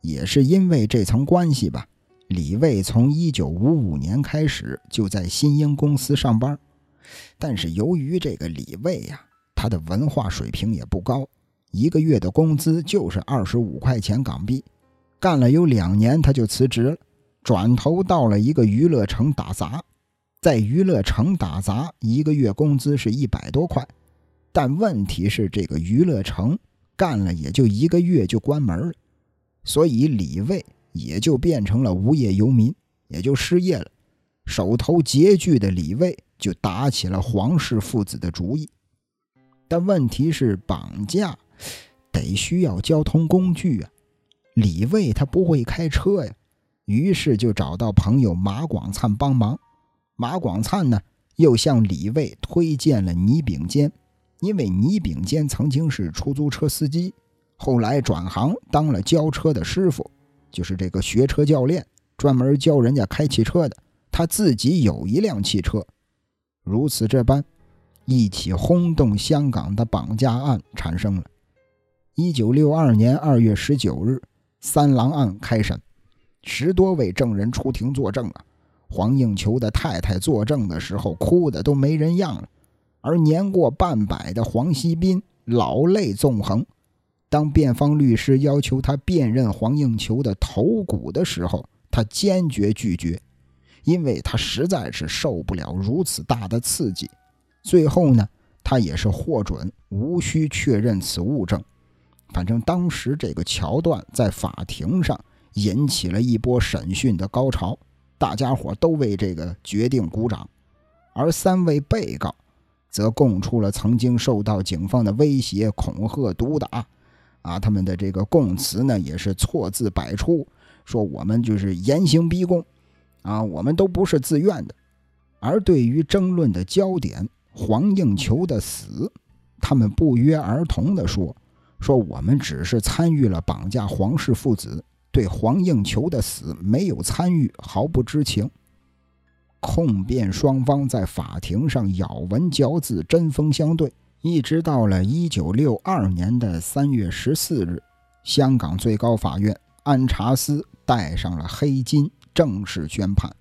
也是因为这层关系吧。李卫从一九五五年开始就在新英公司上班，但是由于这个李卫呀，他的文化水平也不高。一个月的工资就是二十五块钱港币，干了有两年他就辞职了，转头到了一个娱乐城打杂。在娱乐城打杂，一个月工资是一百多块，但问题是这个娱乐城干了也就一个月就关门了，所以李卫也就变成了无业游民，也就失业了。手头拮据的李卫就打起了黄氏父子的主意，但问题是绑架。得需要交通工具啊！李卫他不会开车呀，于是就找到朋友马广灿帮忙。马广灿呢，又向李卫推荐了倪炳坚，因为倪炳坚曾经是出租车司机，后来转行当了教车的师傅，就是这个学车教练，专门教人家开汽车的。他自己有一辆汽车，如此这般，一起轰动香港的绑架案产生了。一九六二年二月十九日，三郎案开审，十多位证人出庭作证啊。黄应求的太太作证的时候，哭的都没人样了。而年过半百的黄锡斌老泪纵横。当辩方律师要求他辨认黄应求的头骨的时候，他坚决拒绝，因为他实在是受不了如此大的刺激。最后呢，他也是获准无需确认此物证。反正当时这个桥段在法庭上引起了一波审讯的高潮，大家伙都为这个决定鼓掌。而三位被告则供出了曾经受到警方的威胁、恐吓、毒打。啊，他们的这个供词呢也是错字百出，说我们就是严刑逼供，啊，我们都不是自愿的。而对于争论的焦点黄应求的死，他们不约而同地说。说我们只是参与了绑架黄氏父子，对黄应求的死没有参与，毫不知情。控辩双方在法庭上咬文嚼字，针锋相对，一直到了一九六二年的三月十四日，香港最高法院安察司带上了黑金，正式宣判。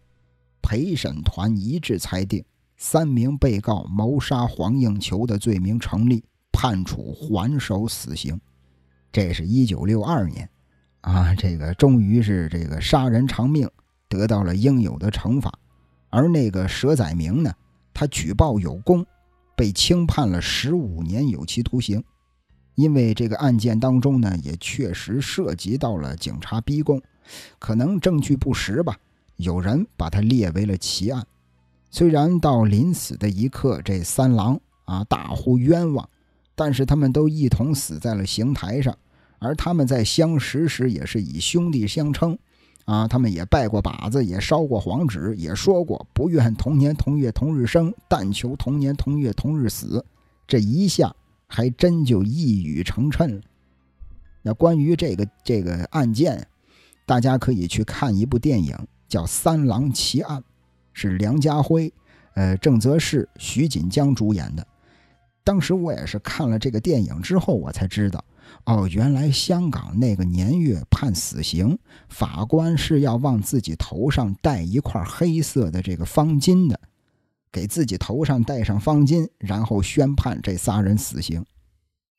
陪审团一致裁定，三名被告谋杀黄应求的罪名成立。判处还手死刑，这是一九六二年，啊，这个终于是这个杀人偿命，得到了应有的惩罚。而那个佘载明呢，他举报有功，被轻判了十五年有期徒刑。因为这个案件当中呢，也确实涉及到了警察逼供，可能证据不实吧，有人把他列为了奇案。虽然到临死的一刻，这三郎啊大呼冤枉。但是他们都一同死在了刑台上，而他们在相识时也是以兄弟相称，啊，他们也拜过把子，也烧过黄纸，也说过不愿同年同月同日生，但求同年同月同日死。这一下还真就一语成谶了。那关于这个这个案件，大家可以去看一部电影，叫《三郎奇案》，是梁家辉、呃郑则仕、徐锦江主演的。当时我也是看了这个电影之后，我才知道。哦，原来香港那个年月判死刑，法官是要往自己头上戴一块黑色的这个方巾的，给自己头上戴上方巾，然后宣判这仨人死刑。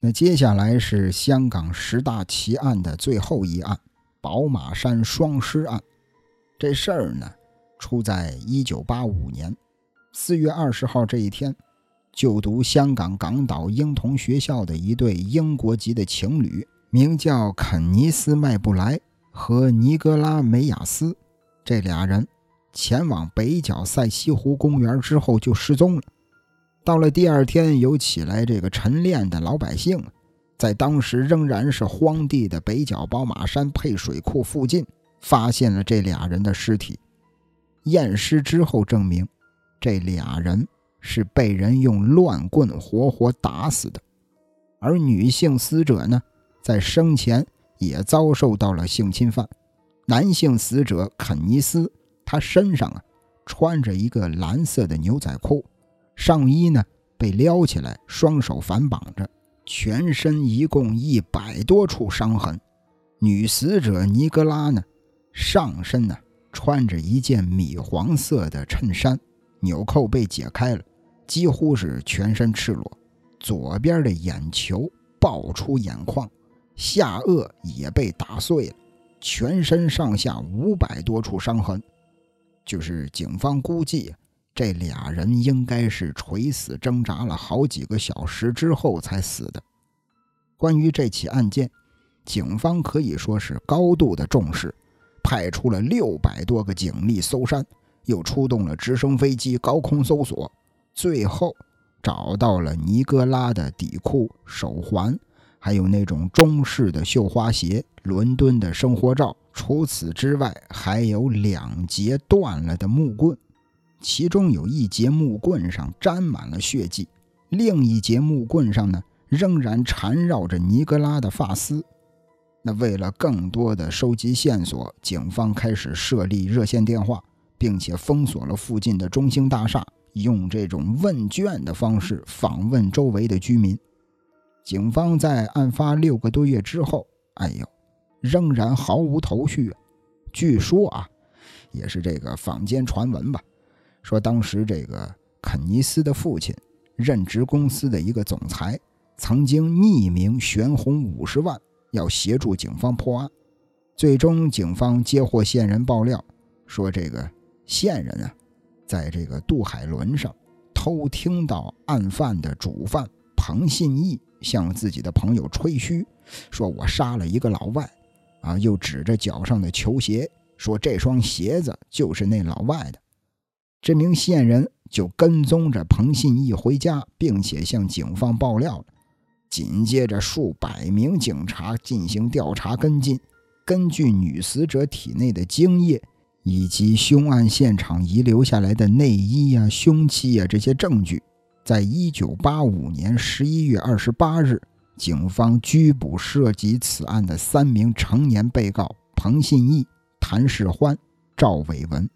那接下来是香港十大奇案的最后一案——宝马山双尸案。这事儿呢，出在一九八五年四月二十号这一天。就读香港港岛英童学校的一对英国籍的情侣，名叫肯尼斯·麦布莱和尼格拉·梅亚斯，这俩人前往北角塞西湖公园之后就失踪了。到了第二天，有起来这个晨练的老百姓，在当时仍然是荒地的北角宝马山配水库附近，发现了这俩人的尸体。验尸之后证明，这俩人。是被人用乱棍活活打死的，而女性死者呢，在生前也遭受到了性侵犯。男性死者肯尼斯，他身上啊穿着一个蓝色的牛仔裤，上衣呢被撩起来，双手反绑着，全身一共一百多处伤痕。女死者尼格拉呢，上身呢穿着一件米黄色的衬衫，纽扣被解开了。几乎是全身赤裸，左边的眼球爆出眼眶，下颚也被打碎了，全身上下五百多处伤痕。就是警方估计，这俩人应该是垂死挣扎了好几个小时之后才死的。关于这起案件，警方可以说是高度的重视，派出了六百多个警力搜山，又出动了直升飞机高空搜索。最后找到了尼格拉的底裤、手环，还有那种中式的绣花鞋、伦敦的生活照。除此之外，还有两节断了的木棍，其中有一节木棍上沾满了血迹，另一节木棍上呢仍然缠绕着尼格拉的发丝。那为了更多的收集线索，警方开始设立热线电话，并且封锁了附近的中兴大厦。用这种问卷的方式访问周围的居民，警方在案发六个多月之后，哎呦，仍然毫无头绪。据说啊，也是这个坊间传闻吧，说当时这个肯尼斯的父亲任职公司的一个总裁，曾经匿名悬红五十万，要协助警方破案。最终，警方接获线人爆料，说这个线人啊。在这个渡海轮上，偷听到案犯的主犯彭信义向自己的朋友吹嘘，说我杀了一个老外，啊，又指着脚上的球鞋说这双鞋子就是那老外的。这名线人就跟踪着彭信义回家，并且向警方爆料了。紧接着，数百名警察进行调查跟进，根据女死者体内的精液。以及凶案现场遗留下来的内衣呀、凶器呀这些证据，在一九八五年十一月二十八日，警方拘捕涉及此案的三名成年被告彭信义、谭世欢、赵伟文，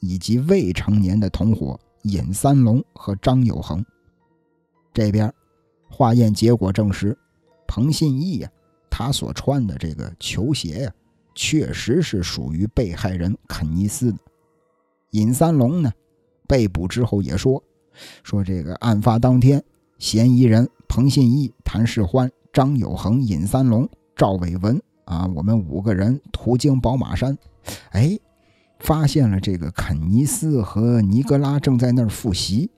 以及未成年的同伙尹三龙和张有恒。这边，化验结果证实，彭信义呀，他所穿的这个球鞋呀。确实是属于被害人肯尼斯的。尹三龙呢，被捕之后也说，说这个案发当天，嫌疑人彭信义、谭世欢、张有恒、尹三龙、赵伟文啊，我们五个人途经宝马山，哎，发现了这个肯尼斯和尼格拉正在那儿复习，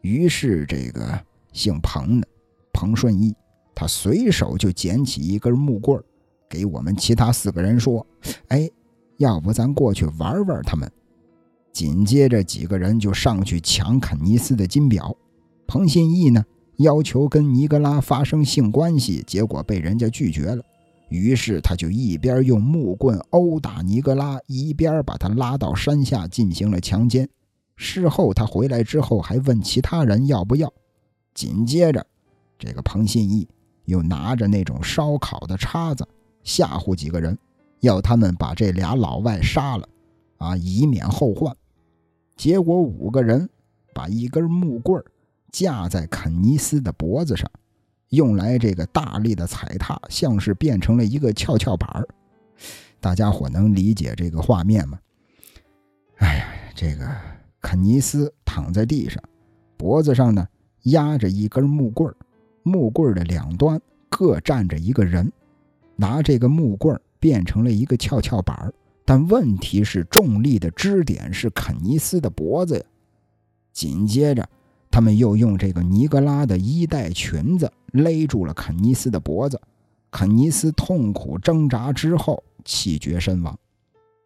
于是这个姓彭的彭顺义，他随手就捡起一根木棍儿。给我们其他四个人说：“哎，要不咱过去玩玩他们？”紧接着几个人就上去抢肯尼斯的金表。彭信义呢，要求跟尼格拉发生性关系，结果被人家拒绝了。于是他就一边用木棍殴打尼格拉，一边把他拉到山下进行了强奸。事后他回来之后还问其他人要不要。紧接着，这个彭信义又拿着那种烧烤的叉子吓唬几个人，要他们把这俩老外杀了，啊，以免后患。结果五个人把一根木棍架在肯尼斯的脖子上。用来这个大力的踩踏，像是变成了一个跷跷板大家伙能理解这个画面吗？哎呀，这个肯尼斯躺在地上，脖子上呢压着一根木棍木棍的两端各站着一个人，拿这个木棍变成了一个跷跷板但问题是，重力的支点是肯尼斯的脖子呀。紧接着。他们又用这个尼格拉的衣带裙子勒住了肯尼斯的脖子，肯尼斯痛苦挣扎之后气绝身亡。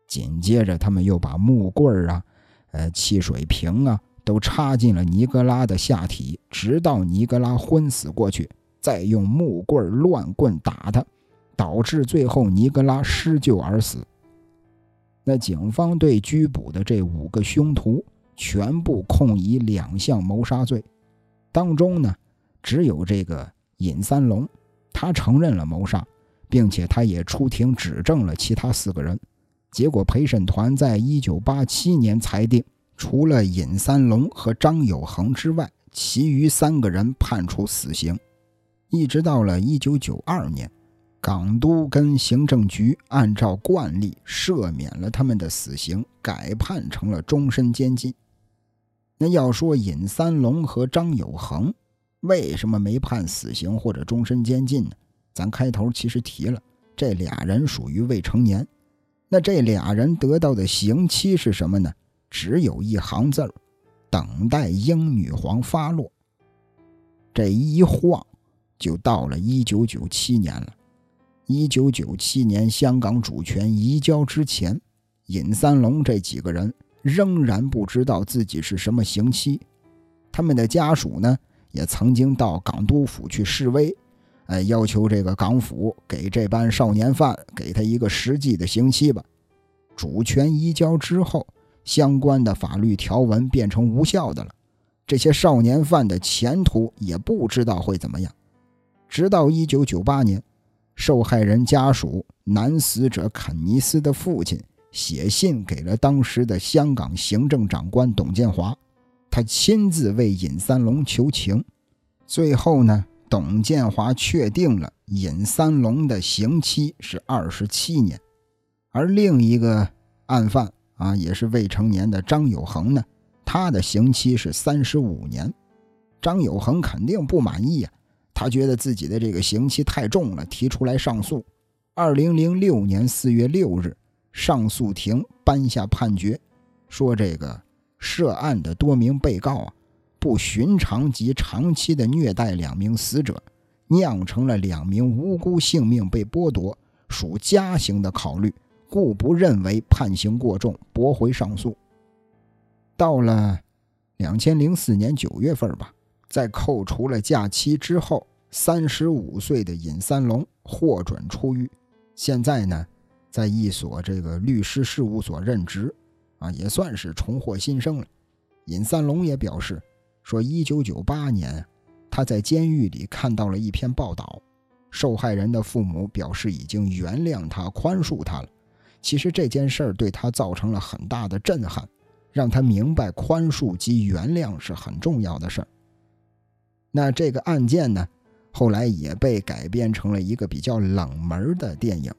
紧接着，他们又把木棍啊、呃汽水瓶啊都插进了尼格拉的下体，直到尼格拉昏死过去，再用木棍乱棍打他，导致最后尼格拉失救而死。那警方对拘捕的这五个凶徒。全部控以两项谋杀罪，当中呢，只有这个尹三龙，他承认了谋杀，并且他也出庭指证了其他四个人。结果陪审团在一九八七年裁定，除了尹三龙和张有恒之外，其余三个人判处死刑。一直到了一九九二年，港督跟行政局按照惯例赦免了他们的死刑，改判成了终身监禁。那要说尹三龙和张有恒为什么没判死刑或者终身监禁呢？咱开头其实提了，这俩人属于未成年。那这俩人得到的刑期是什么呢？只有一行字儿：等待英女皇发落。这一晃就到了一九九七年了。一九九七年香港主权移交之前，尹三龙这几个人。仍然不知道自己是什么刑期，他们的家属呢，也曾经到港督府去示威，哎，要求这个港府给这班少年犯给他一个实际的刑期吧。主权移交之后，相关的法律条文变成无效的了，这些少年犯的前途也不知道会怎么样。直到一九九八年，受害人家属男死者肯尼斯的父亲。写信给了当时的香港行政长官董建华，他亲自为尹三龙求情。最后呢，董建华确定了尹三龙的刑期是二十七年，而另一个案犯啊，也是未成年的张有恒呢，他的刑期是三十五年。张有恒肯定不满意啊，他觉得自己的这个刑期太重了，提出来上诉。二零零六年四月六日。上诉庭颁下判决，说这个涉案的多名被告啊，不寻常及长期的虐待两名死者，酿成了两名无辜性命被剥夺，属加刑的考虑，故不认为判刑过重，驳回上诉。到了两千零四年九月份吧，在扣除了假期之后，三十五岁的尹三龙获准出狱。现在呢？在一所这个律师事务所任职，啊，也算是重获新生了。尹三龙也表示说，一九九八年他在监狱里看到了一篇报道，受害人的父母表示已经原谅他、宽恕他了。其实这件事儿对他造成了很大的震撼，让他明白宽恕及原谅是很重要的事儿。那这个案件呢，后来也被改编成了一个比较冷门的电影。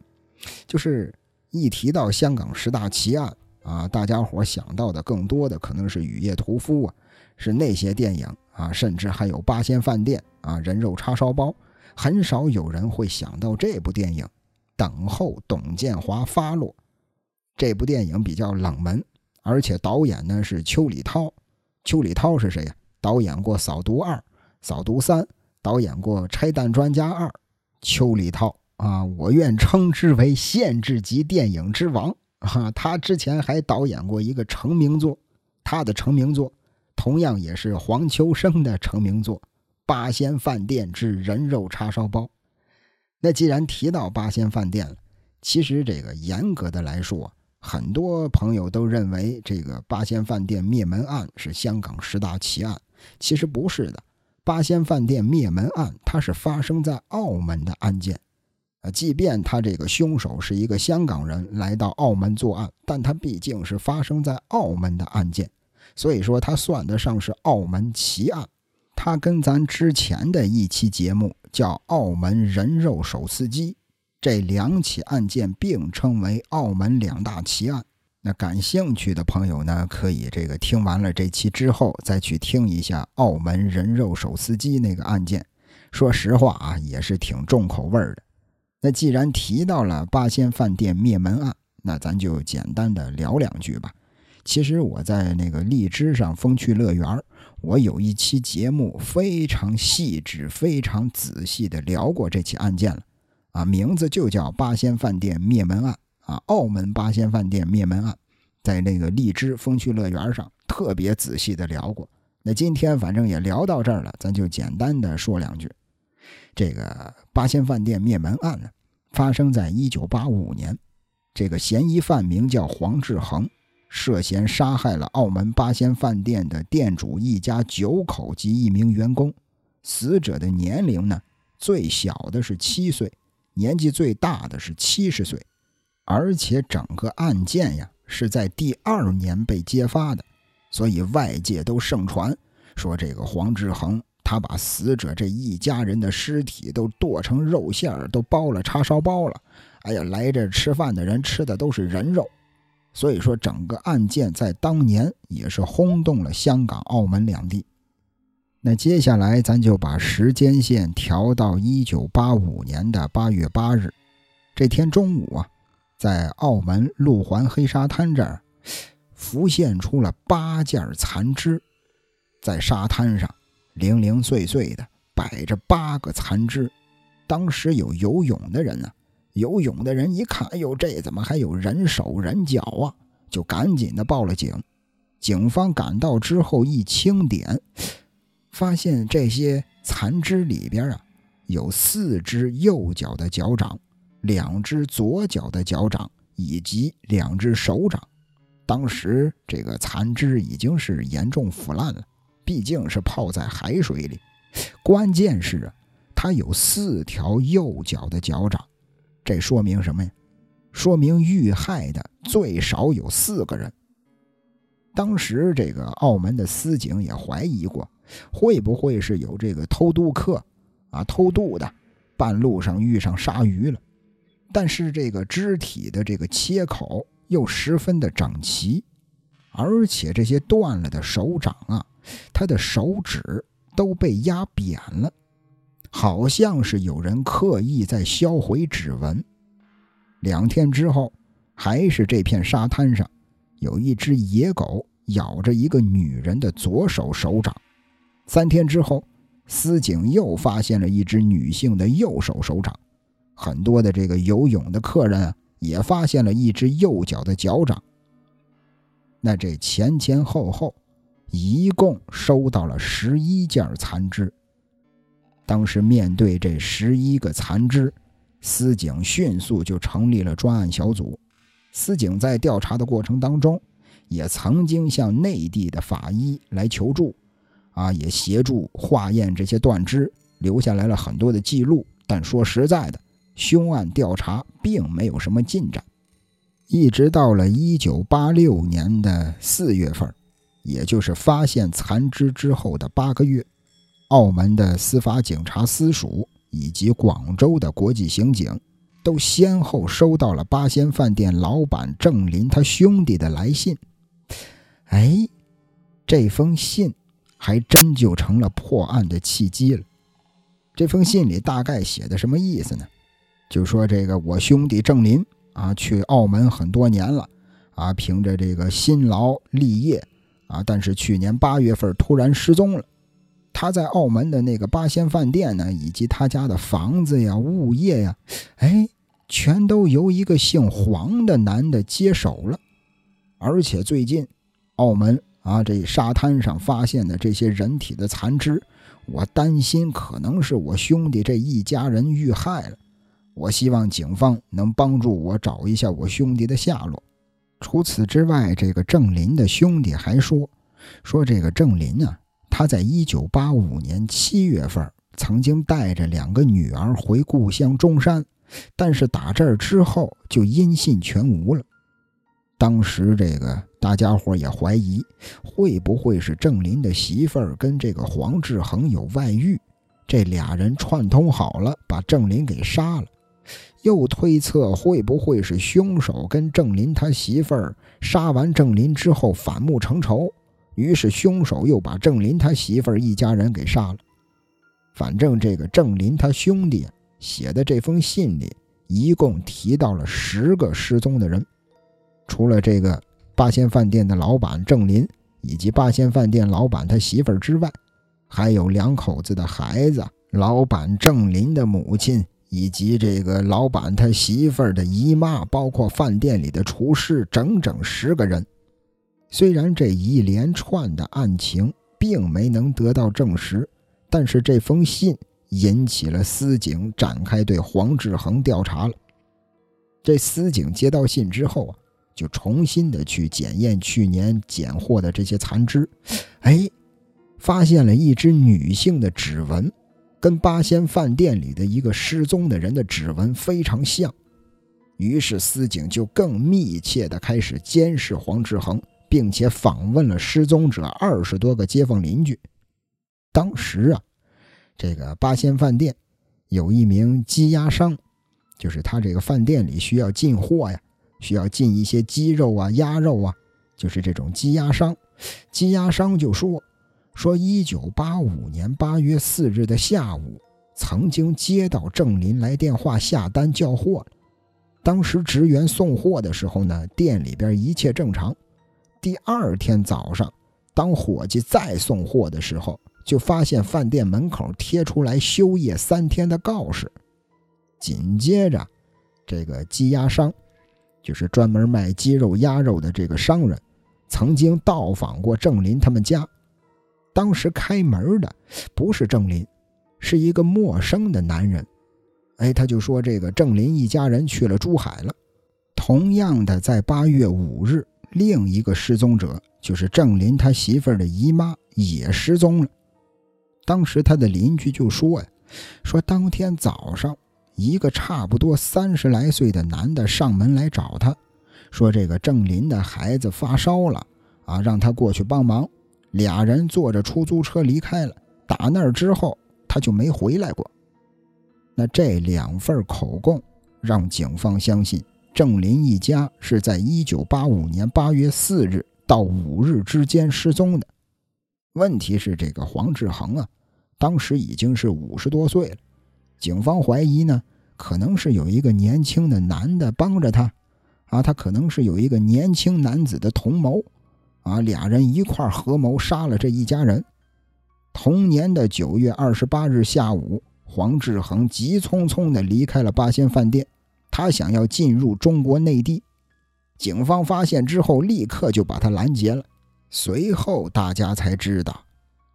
就是一提到香港十大奇案啊，大家伙想到的更多的可能是《雨夜屠夫》啊，是那些电影啊，甚至还有《八仙饭店》啊，《人肉叉烧包》，很少有人会想到这部电影《等候董建华发落》。这部电影比较冷门，而且导演呢是邱礼涛。邱礼涛是谁呀？导演过《扫毒二》《扫毒三》，导演过《拆弹专家二》。邱礼涛。啊，我愿称之为限制级电影之王啊！他之前还导演过一个成名作，他的成名作同样也是黄秋生的成名作《八仙饭店之人肉叉烧包》。那既然提到八仙饭店了，其实这个严格的来说，很多朋友都认为这个八仙饭店灭门案是香港十大奇案，其实不是的。八仙饭店灭门案，它是发生在澳门的案件。啊，即便他这个凶手是一个香港人来到澳门作案，但他毕竟是发生在澳门的案件，所以说他算得上是澳门奇案。他跟咱之前的一期节目叫《澳门人肉手撕鸡》，这两起案件并称为澳门两大奇案。那感兴趣的朋友呢，可以这个听完了这期之后，再去听一下澳门人肉手撕鸡那个案件。说实话啊，也是挺重口味的。那既然提到了八仙饭店灭门案，那咱就简单的聊两句吧。其实我在那个荔枝上风趣乐园，我有一期节目非常细致、非常仔细的聊过这起案件了，啊，名字就叫八仙饭店灭门案啊，澳门八仙饭店灭门案，在那个荔枝风趣乐园上特别仔细的聊过。那今天反正也聊到这儿了，咱就简单的说两句。这个八仙饭店灭门案呢，发生在一九八五年。这个嫌疑犯名叫黄志恒，涉嫌杀害了澳门八仙饭店的店主一家九口及一名员工。死者的年龄呢，最小的是七岁，年纪最大的是七十岁。而且整个案件呀，是在第二年被揭发的，所以外界都盛传说这个黄志恒。他把死者这一家人的尸体都剁成肉馅儿，都包了叉烧包了。哎呀，来这吃饭的人吃的都是人肉，所以说整个案件在当年也是轰动了香港、澳门两地。那接下来咱就把时间线调到一九八五年的八月八日，这天中午啊，在澳门路环黑沙滩这儿，浮现出了八件残肢，在沙滩上。零零碎碎的摆着八个残肢，当时有游泳的人呢。游泳的人一看，哎呦，这怎么还有人手人脚啊？就赶紧的报了警。警方赶到之后一清点，发现这些残肢里边啊，有四只右脚的脚掌，两只左脚的脚掌，以及两只手掌。当时这个残肢已经是严重腐烂了。毕竟是泡在海水里，关键是啊，他有四条右脚的脚掌，这说明什么呀？说明遇害的最少有四个人。当时这个澳门的司警也怀疑过，会不会是有这个偷渡客啊偷渡的，半路上遇上鲨鱼了？但是这个肢体的这个切口又十分的整齐，而且这些断了的手掌啊。他的手指都被压扁了，好像是有人刻意在销毁指纹。两天之后，还是这片沙滩上，有一只野狗咬着一个女人的左手手掌。三天之后，司警又发现了一只女性的右手手掌。很多的这个游泳的客人啊，也发现了一只右脚的脚掌。那这前前后后。一共收到了十一件残肢。当时面对这十一个残肢，司警迅速就成立了专案小组。司警在调查的过程当中，也曾经向内地的法医来求助，啊，也协助化验这些断肢，留下来了很多的记录。但说实在的，凶案调查并没有什么进展。一直到了一九八六年的四月份。也就是发现残肢之后的八个月，澳门的司法警察司署以及广州的国际刑警，都先后收到了八仙饭店老板郑林他兄弟的来信。哎，这封信还真就成了破案的契机了。这封信里大概写的什么意思呢？就说这个我兄弟郑林啊，去澳门很多年了，啊，凭着这个辛劳立业。啊！但是去年八月份突然失踪了。他在澳门的那个八仙饭店呢，以及他家的房子呀、物业呀，哎，全都由一个姓黄的男的接手了。而且最近，澳门啊这沙滩上发现的这些人体的残肢，我担心可能是我兄弟这一家人遇害了。我希望警方能帮助我找一下我兄弟的下落。除此之外，这个郑林的兄弟还说，说这个郑林啊，他在一九八五年七月份曾经带着两个女儿回故乡中山，但是打这儿之后就音信全无了。当时这个大家伙也怀疑，会不会是郑林的媳妇儿跟这个黄志恒有外遇，这俩人串通好了，把郑林给杀了。又推测会不会是凶手跟郑林他媳妇儿杀完郑林之后反目成仇，于是凶手又把郑林他媳妇儿一家人给杀了。反正这个郑林他兄弟写的这封信里，一共提到了十个失踪的人，除了这个八仙饭店的老板郑林以及八仙饭店老板他媳妇儿之外，还有两口子的孩子、老板郑林的母亲。以及这个老板他媳妇儿的姨妈，包括饭店里的厨师，整整十个人。虽然这一连串的案情并没能得到证实，但是这封信引起了司警展开对黄志恒调查了。这司警接到信之后啊，就重新的去检验去年捡获的这些残肢，哎，发现了一只女性的指纹。跟八仙饭店里的一个失踪的人的指纹非常像，于是司警就更密切地开始监视黄志恒，并且访问了失踪者二十多个街坊邻居。当时啊，这个八仙饭店有一名鸡鸭商，就是他这个饭店里需要进货呀，需要进一些鸡肉啊、鸭肉啊，就是这种鸡鸭商。鸡鸭商就说。说，一九八五年八月四日的下午，曾经接到郑林来电话下单叫货当时职员送货的时候呢，店里边一切正常。第二天早上，当伙计再送货的时候，就发现饭店门口贴出来休业三天的告示。紧接着，这个鸡鸭商，就是专门卖鸡肉、鸭肉的这个商人，曾经到访过郑林他们家。当时开门的不是郑林，是一个陌生的男人。哎，他就说这个郑林一家人去了珠海了。同样的，在八月五日，另一个失踪者就是郑林他媳妇儿的姨妈也失踪了。当时他的邻居就说呀，说当天早上一个差不多三十来岁的男的上门来找他，说这个郑林的孩子发烧了啊，让他过去帮忙。俩人坐着出租车离开了，打那儿之后他就没回来过。那这两份口供让警方相信郑林一家是在1985年8月4日到5日之间失踪的。问题是这个黄志恒啊，当时已经是五十多岁了。警方怀疑呢，可能是有一个年轻的男的帮着他，啊，他可能是有一个年轻男子的同谋。啊，俩人一块合谋杀了这一家人。同年的九月二十八日下午，黄志恒急匆匆地离开了八仙饭店，他想要进入中国内地。警方发现之后，立刻就把他拦截了。随后，大家才知道，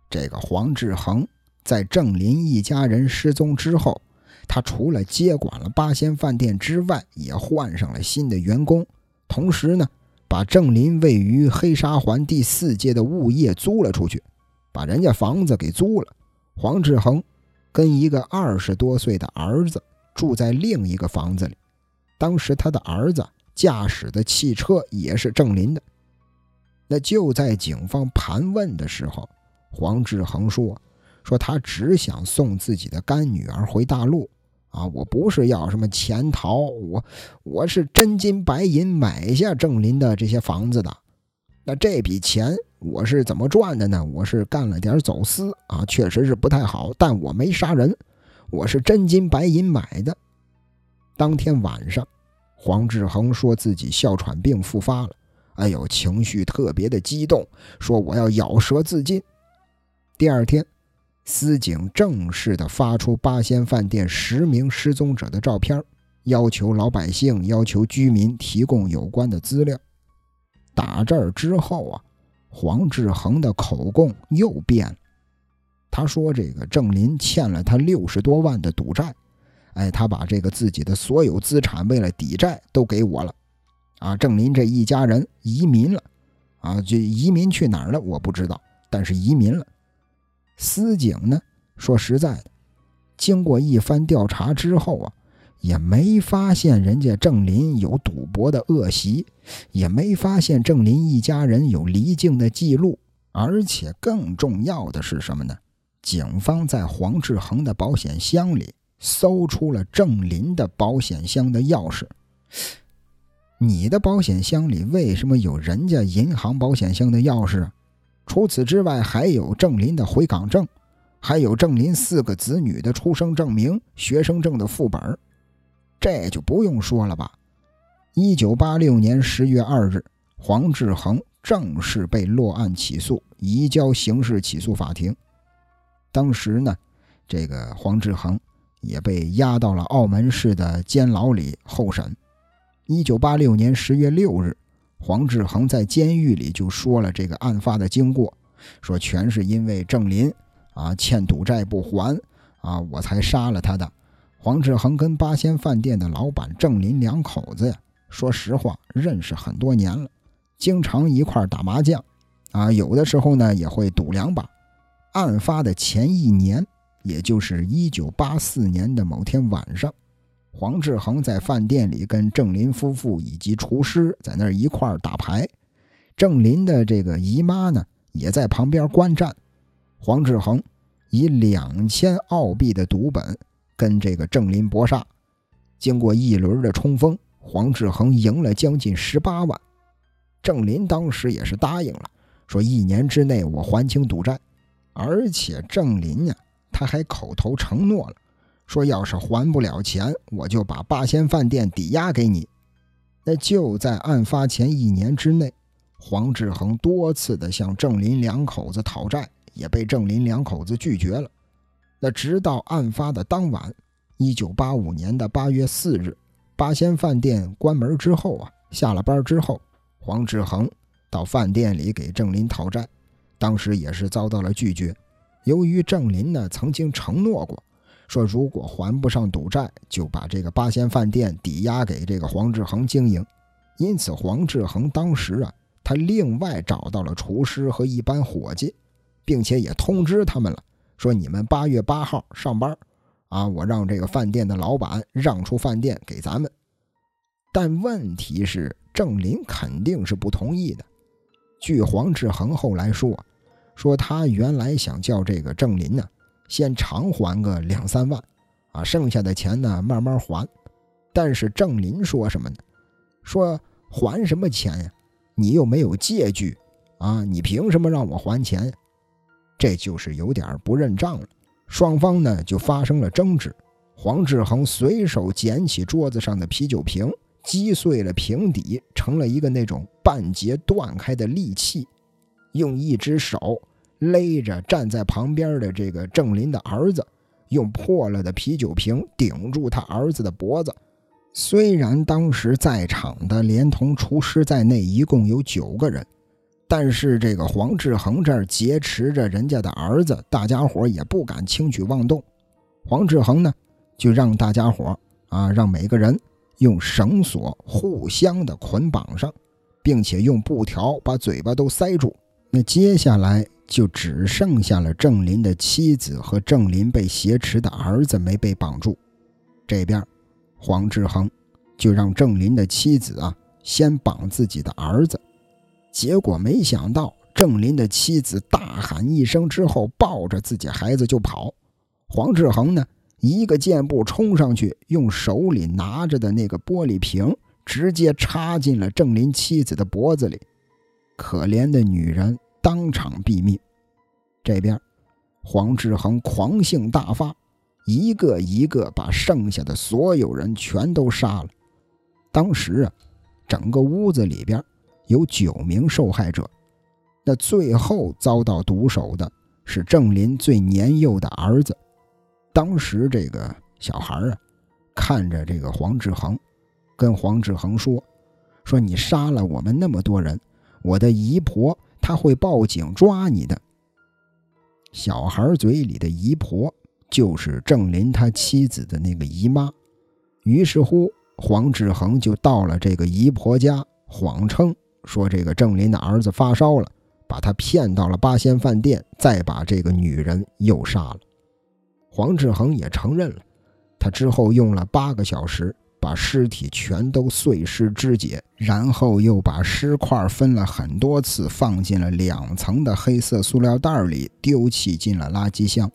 这个黄志恒在郑林一家人失踪之后，他除了接管了八仙饭店之外，也换上了新的员工，同时呢。把郑林位于黑沙环第四街的物业租了出去，把人家房子给租了。黄志恒跟一个二十多岁的儿子住在另一个房子里。当时他的儿子驾驶的汽车也是郑林的。那就在警方盘问的时候，黄志恒说：“说他只想送自己的干女儿回大陆。”啊，我不是要什么潜逃，我我是真金白银买下郑林的这些房子的。那这笔钱我是怎么赚的呢？我是干了点走私啊，确实是不太好，但我没杀人，我是真金白银买的。当天晚上，黄志恒说自己哮喘病复发了，哎呦，情绪特别的激动，说我要咬舌自尽。第二天。司警正式的发出八仙饭店十名失踪者的照片，要求老百姓、要求居民提供有关的资料。打这儿之后啊，黄志恒的口供又变了。他说：“这个郑林欠了他六十多万的赌债，哎，他把这个自己的所有资产为了抵债都给我了，啊，郑林这一家人移民了，啊，就移民去哪儿了我不知道，但是移民了。司警呢，说实在的，经过一番调查之后啊，也没发现人家郑林有赌博的恶习，也没发现郑林一家人有离境的记录，而且更重要的是什么呢？警方在黄志恒的保险箱里。搜出了郑林的保险箱的钥匙。你的保险箱里为什么有人家银行保险箱的钥匙啊？除此之外，还有郑林的回港证，还有郑林四个子女的出生证明、学生证的副本。这就不用说了吧。一九八六年十月二日，黄志恒正式被落案起诉，移交刑事起诉法庭。当时呢，这个黄志恒。也被押到了澳门市的监牢里候审。一九八六年十月六日，黄志恒在监狱里就说了这个案发的经过，说全是因为郑林啊欠赌债不还啊，我才杀了他的。黄志恒跟八仙饭店的老板郑林两口子呀，说实话认识很多年了，经常一块打麻将，啊，有的时候呢也会赌两把。案发的前一年。也就是一九八四年的某天晚上，黄志恒在饭店里跟郑林夫妇以及厨师在那儿一块儿打牌。郑林的这个姨妈呢，也在旁边观战。黄志恒以两千澳币的赌本跟这个郑林搏杀，经过一轮的冲锋，黄志恒赢了将近十八万。郑林当时也是答应了，说一年之内我还清赌债，而且郑林呀。他还口头承诺了，说要是还不了钱，我就把八仙饭店抵押给你。那就在案发前一年之内，黄志恒多次的向郑林两口子讨债，也被郑林两口子拒绝了。那直到案发的当晚，一九八五年的八月四日，八仙饭店关门之后啊，下了班之后，黄志恒到饭店里给郑林讨债，当时也是遭到了拒绝。由于郑林呢曾经承诺过，说如果还不上赌债，就把这个八仙饭店抵押给这个黄志恒经营。因此，黄志恒当时啊，他另外找到了厨师和一班伙计，并且也通知他们了，说你们八月八号上班，啊，我让这个饭店的老板让出饭店给咱们。但问题是，郑林肯定是不同意的。据黄志恒后来说。说他原来想叫这个郑林呢，先偿还个两三万，啊，剩下的钱呢慢慢还。但是郑林说什么呢？说还什么钱呀？你又没有借据，啊，你凭什么让我还钱？这就是有点不认账了。双方呢就发生了争执。黄志恒随手捡起桌子上的啤酒瓶，击碎了瓶底，成了一个那种半截断开的利器，用一只手。勒着站在旁边的这个郑林的儿子，用破了的啤酒瓶顶住他儿子的脖子。虽然当时在场的连同厨师在内一共有九个人，但是这个黄志恒这儿劫持着人家的儿子，大家伙也不敢轻举妄动。黄志恒呢，就让大家伙啊，让每个人用绳索互相的捆绑上，并且用布条把嘴巴都塞住。那接下来。就只剩下了郑林的妻子和郑林被挟持的儿子没被绑住。这边，黄志恒就让郑林的妻子啊先绑自己的儿子，结果没想到郑林的妻子大喊一声之后，抱着自己孩子就跑。黄志恒呢，一个箭步冲上去，用手里拿着的那个玻璃瓶直接插进了郑林妻子的脖子里。可怜的女人。当场毙命。这边，黄志恒狂性大发，一个一个把剩下的所有人全都杀了。当时啊，整个屋子里边有九名受害者，那最后遭到毒手的是郑林最年幼的儿子。当时这个小孩啊，看着这个黄志恒，跟黄志恒说：“说你杀了我们那么多人，我的姨婆。”他会报警抓你的。小孩嘴里的姨婆就是郑林他妻子的那个姨妈。于是乎，黄志恒就到了这个姨婆家，谎称说这个郑林的儿子发烧了，把他骗到了八仙饭店，再把这个女人又杀了。黄志恒也承认了，他之后用了八个小时把尸体全都碎尸肢解，然后又把尸块分了很多次，放进了两层的黑色塑料袋里，丢弃进了垃圾箱。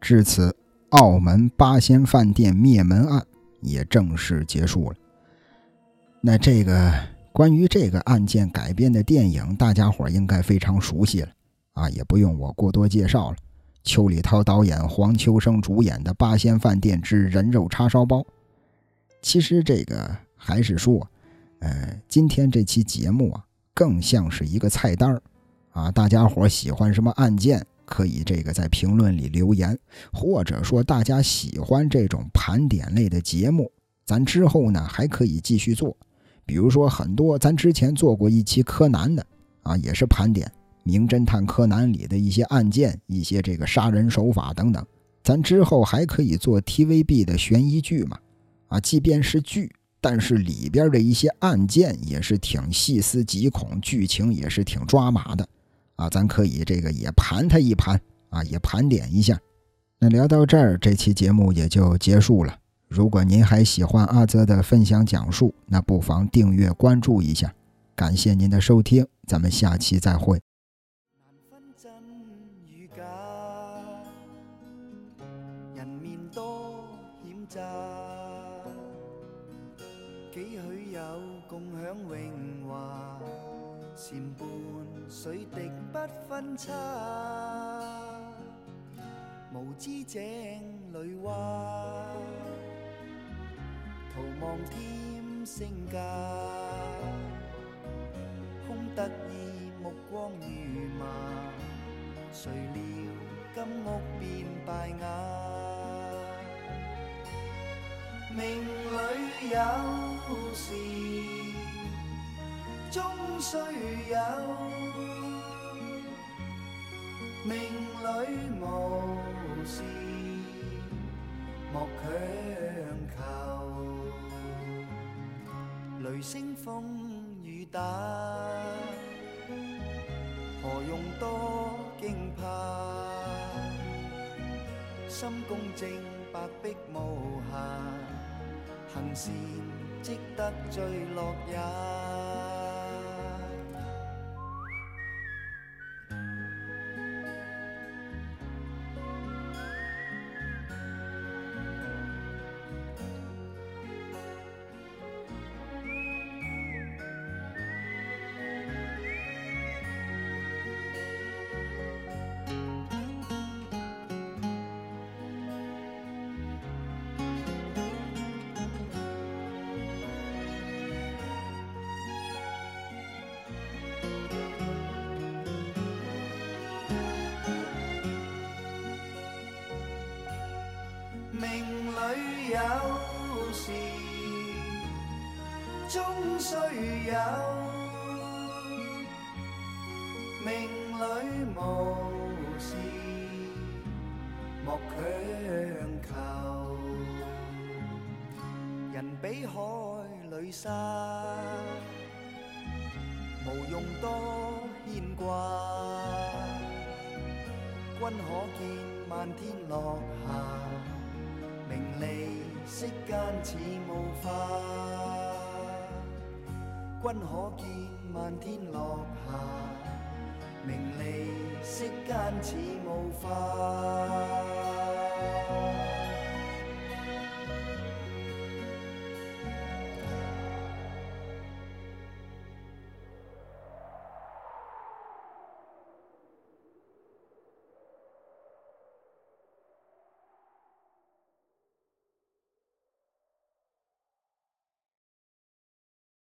至此，澳门八仙饭店灭门案也正式结束了。那这个关于这个案件改编的电影，大家伙应该非常熟悉了啊，也不用我过多介绍了。邱礼涛导演、黄秋生主演的《八仙饭店之人肉叉烧包》，其实这个还是说，呃，今天这期节目啊，更像是一个菜单儿啊。大家伙喜欢什么案件，可以这个在评论里留言，或者说大家喜欢这种盘点类的节目，咱之后呢还可以继续做。比如说很多咱之前做过一期柯南的啊，也是盘点。《名侦探柯南》里的一些案件、一些这个杀人手法等等，咱之后还可以做 TVB 的悬疑剧嘛？啊，即便是剧，但是里边的一些案件也是挺细思极恐，剧情也是挺抓马的啊！咱可以这个也盘它一盘啊，也盘点一下。那聊到这儿，这期节目也就结束了。如果您还喜欢阿泽的分享讲述，那不妨订阅关注一下。感谢您的收听，咱们下期再会。前伴水滴不分差，无知井里蛙，徒望添声价，空得意目光如麻，谁料金屋变败瓦，命里有时。终须有，命里无事莫强求。雷声风雨打，何用多惊怕？心公正，白璧无瑕，行善积得最乐也。终须有，命里无事莫强求。人比海里沙，无用多牵挂。君可见漫天落霞。名利世间似雾化，君可见漫天落霞。名利世间似雾化。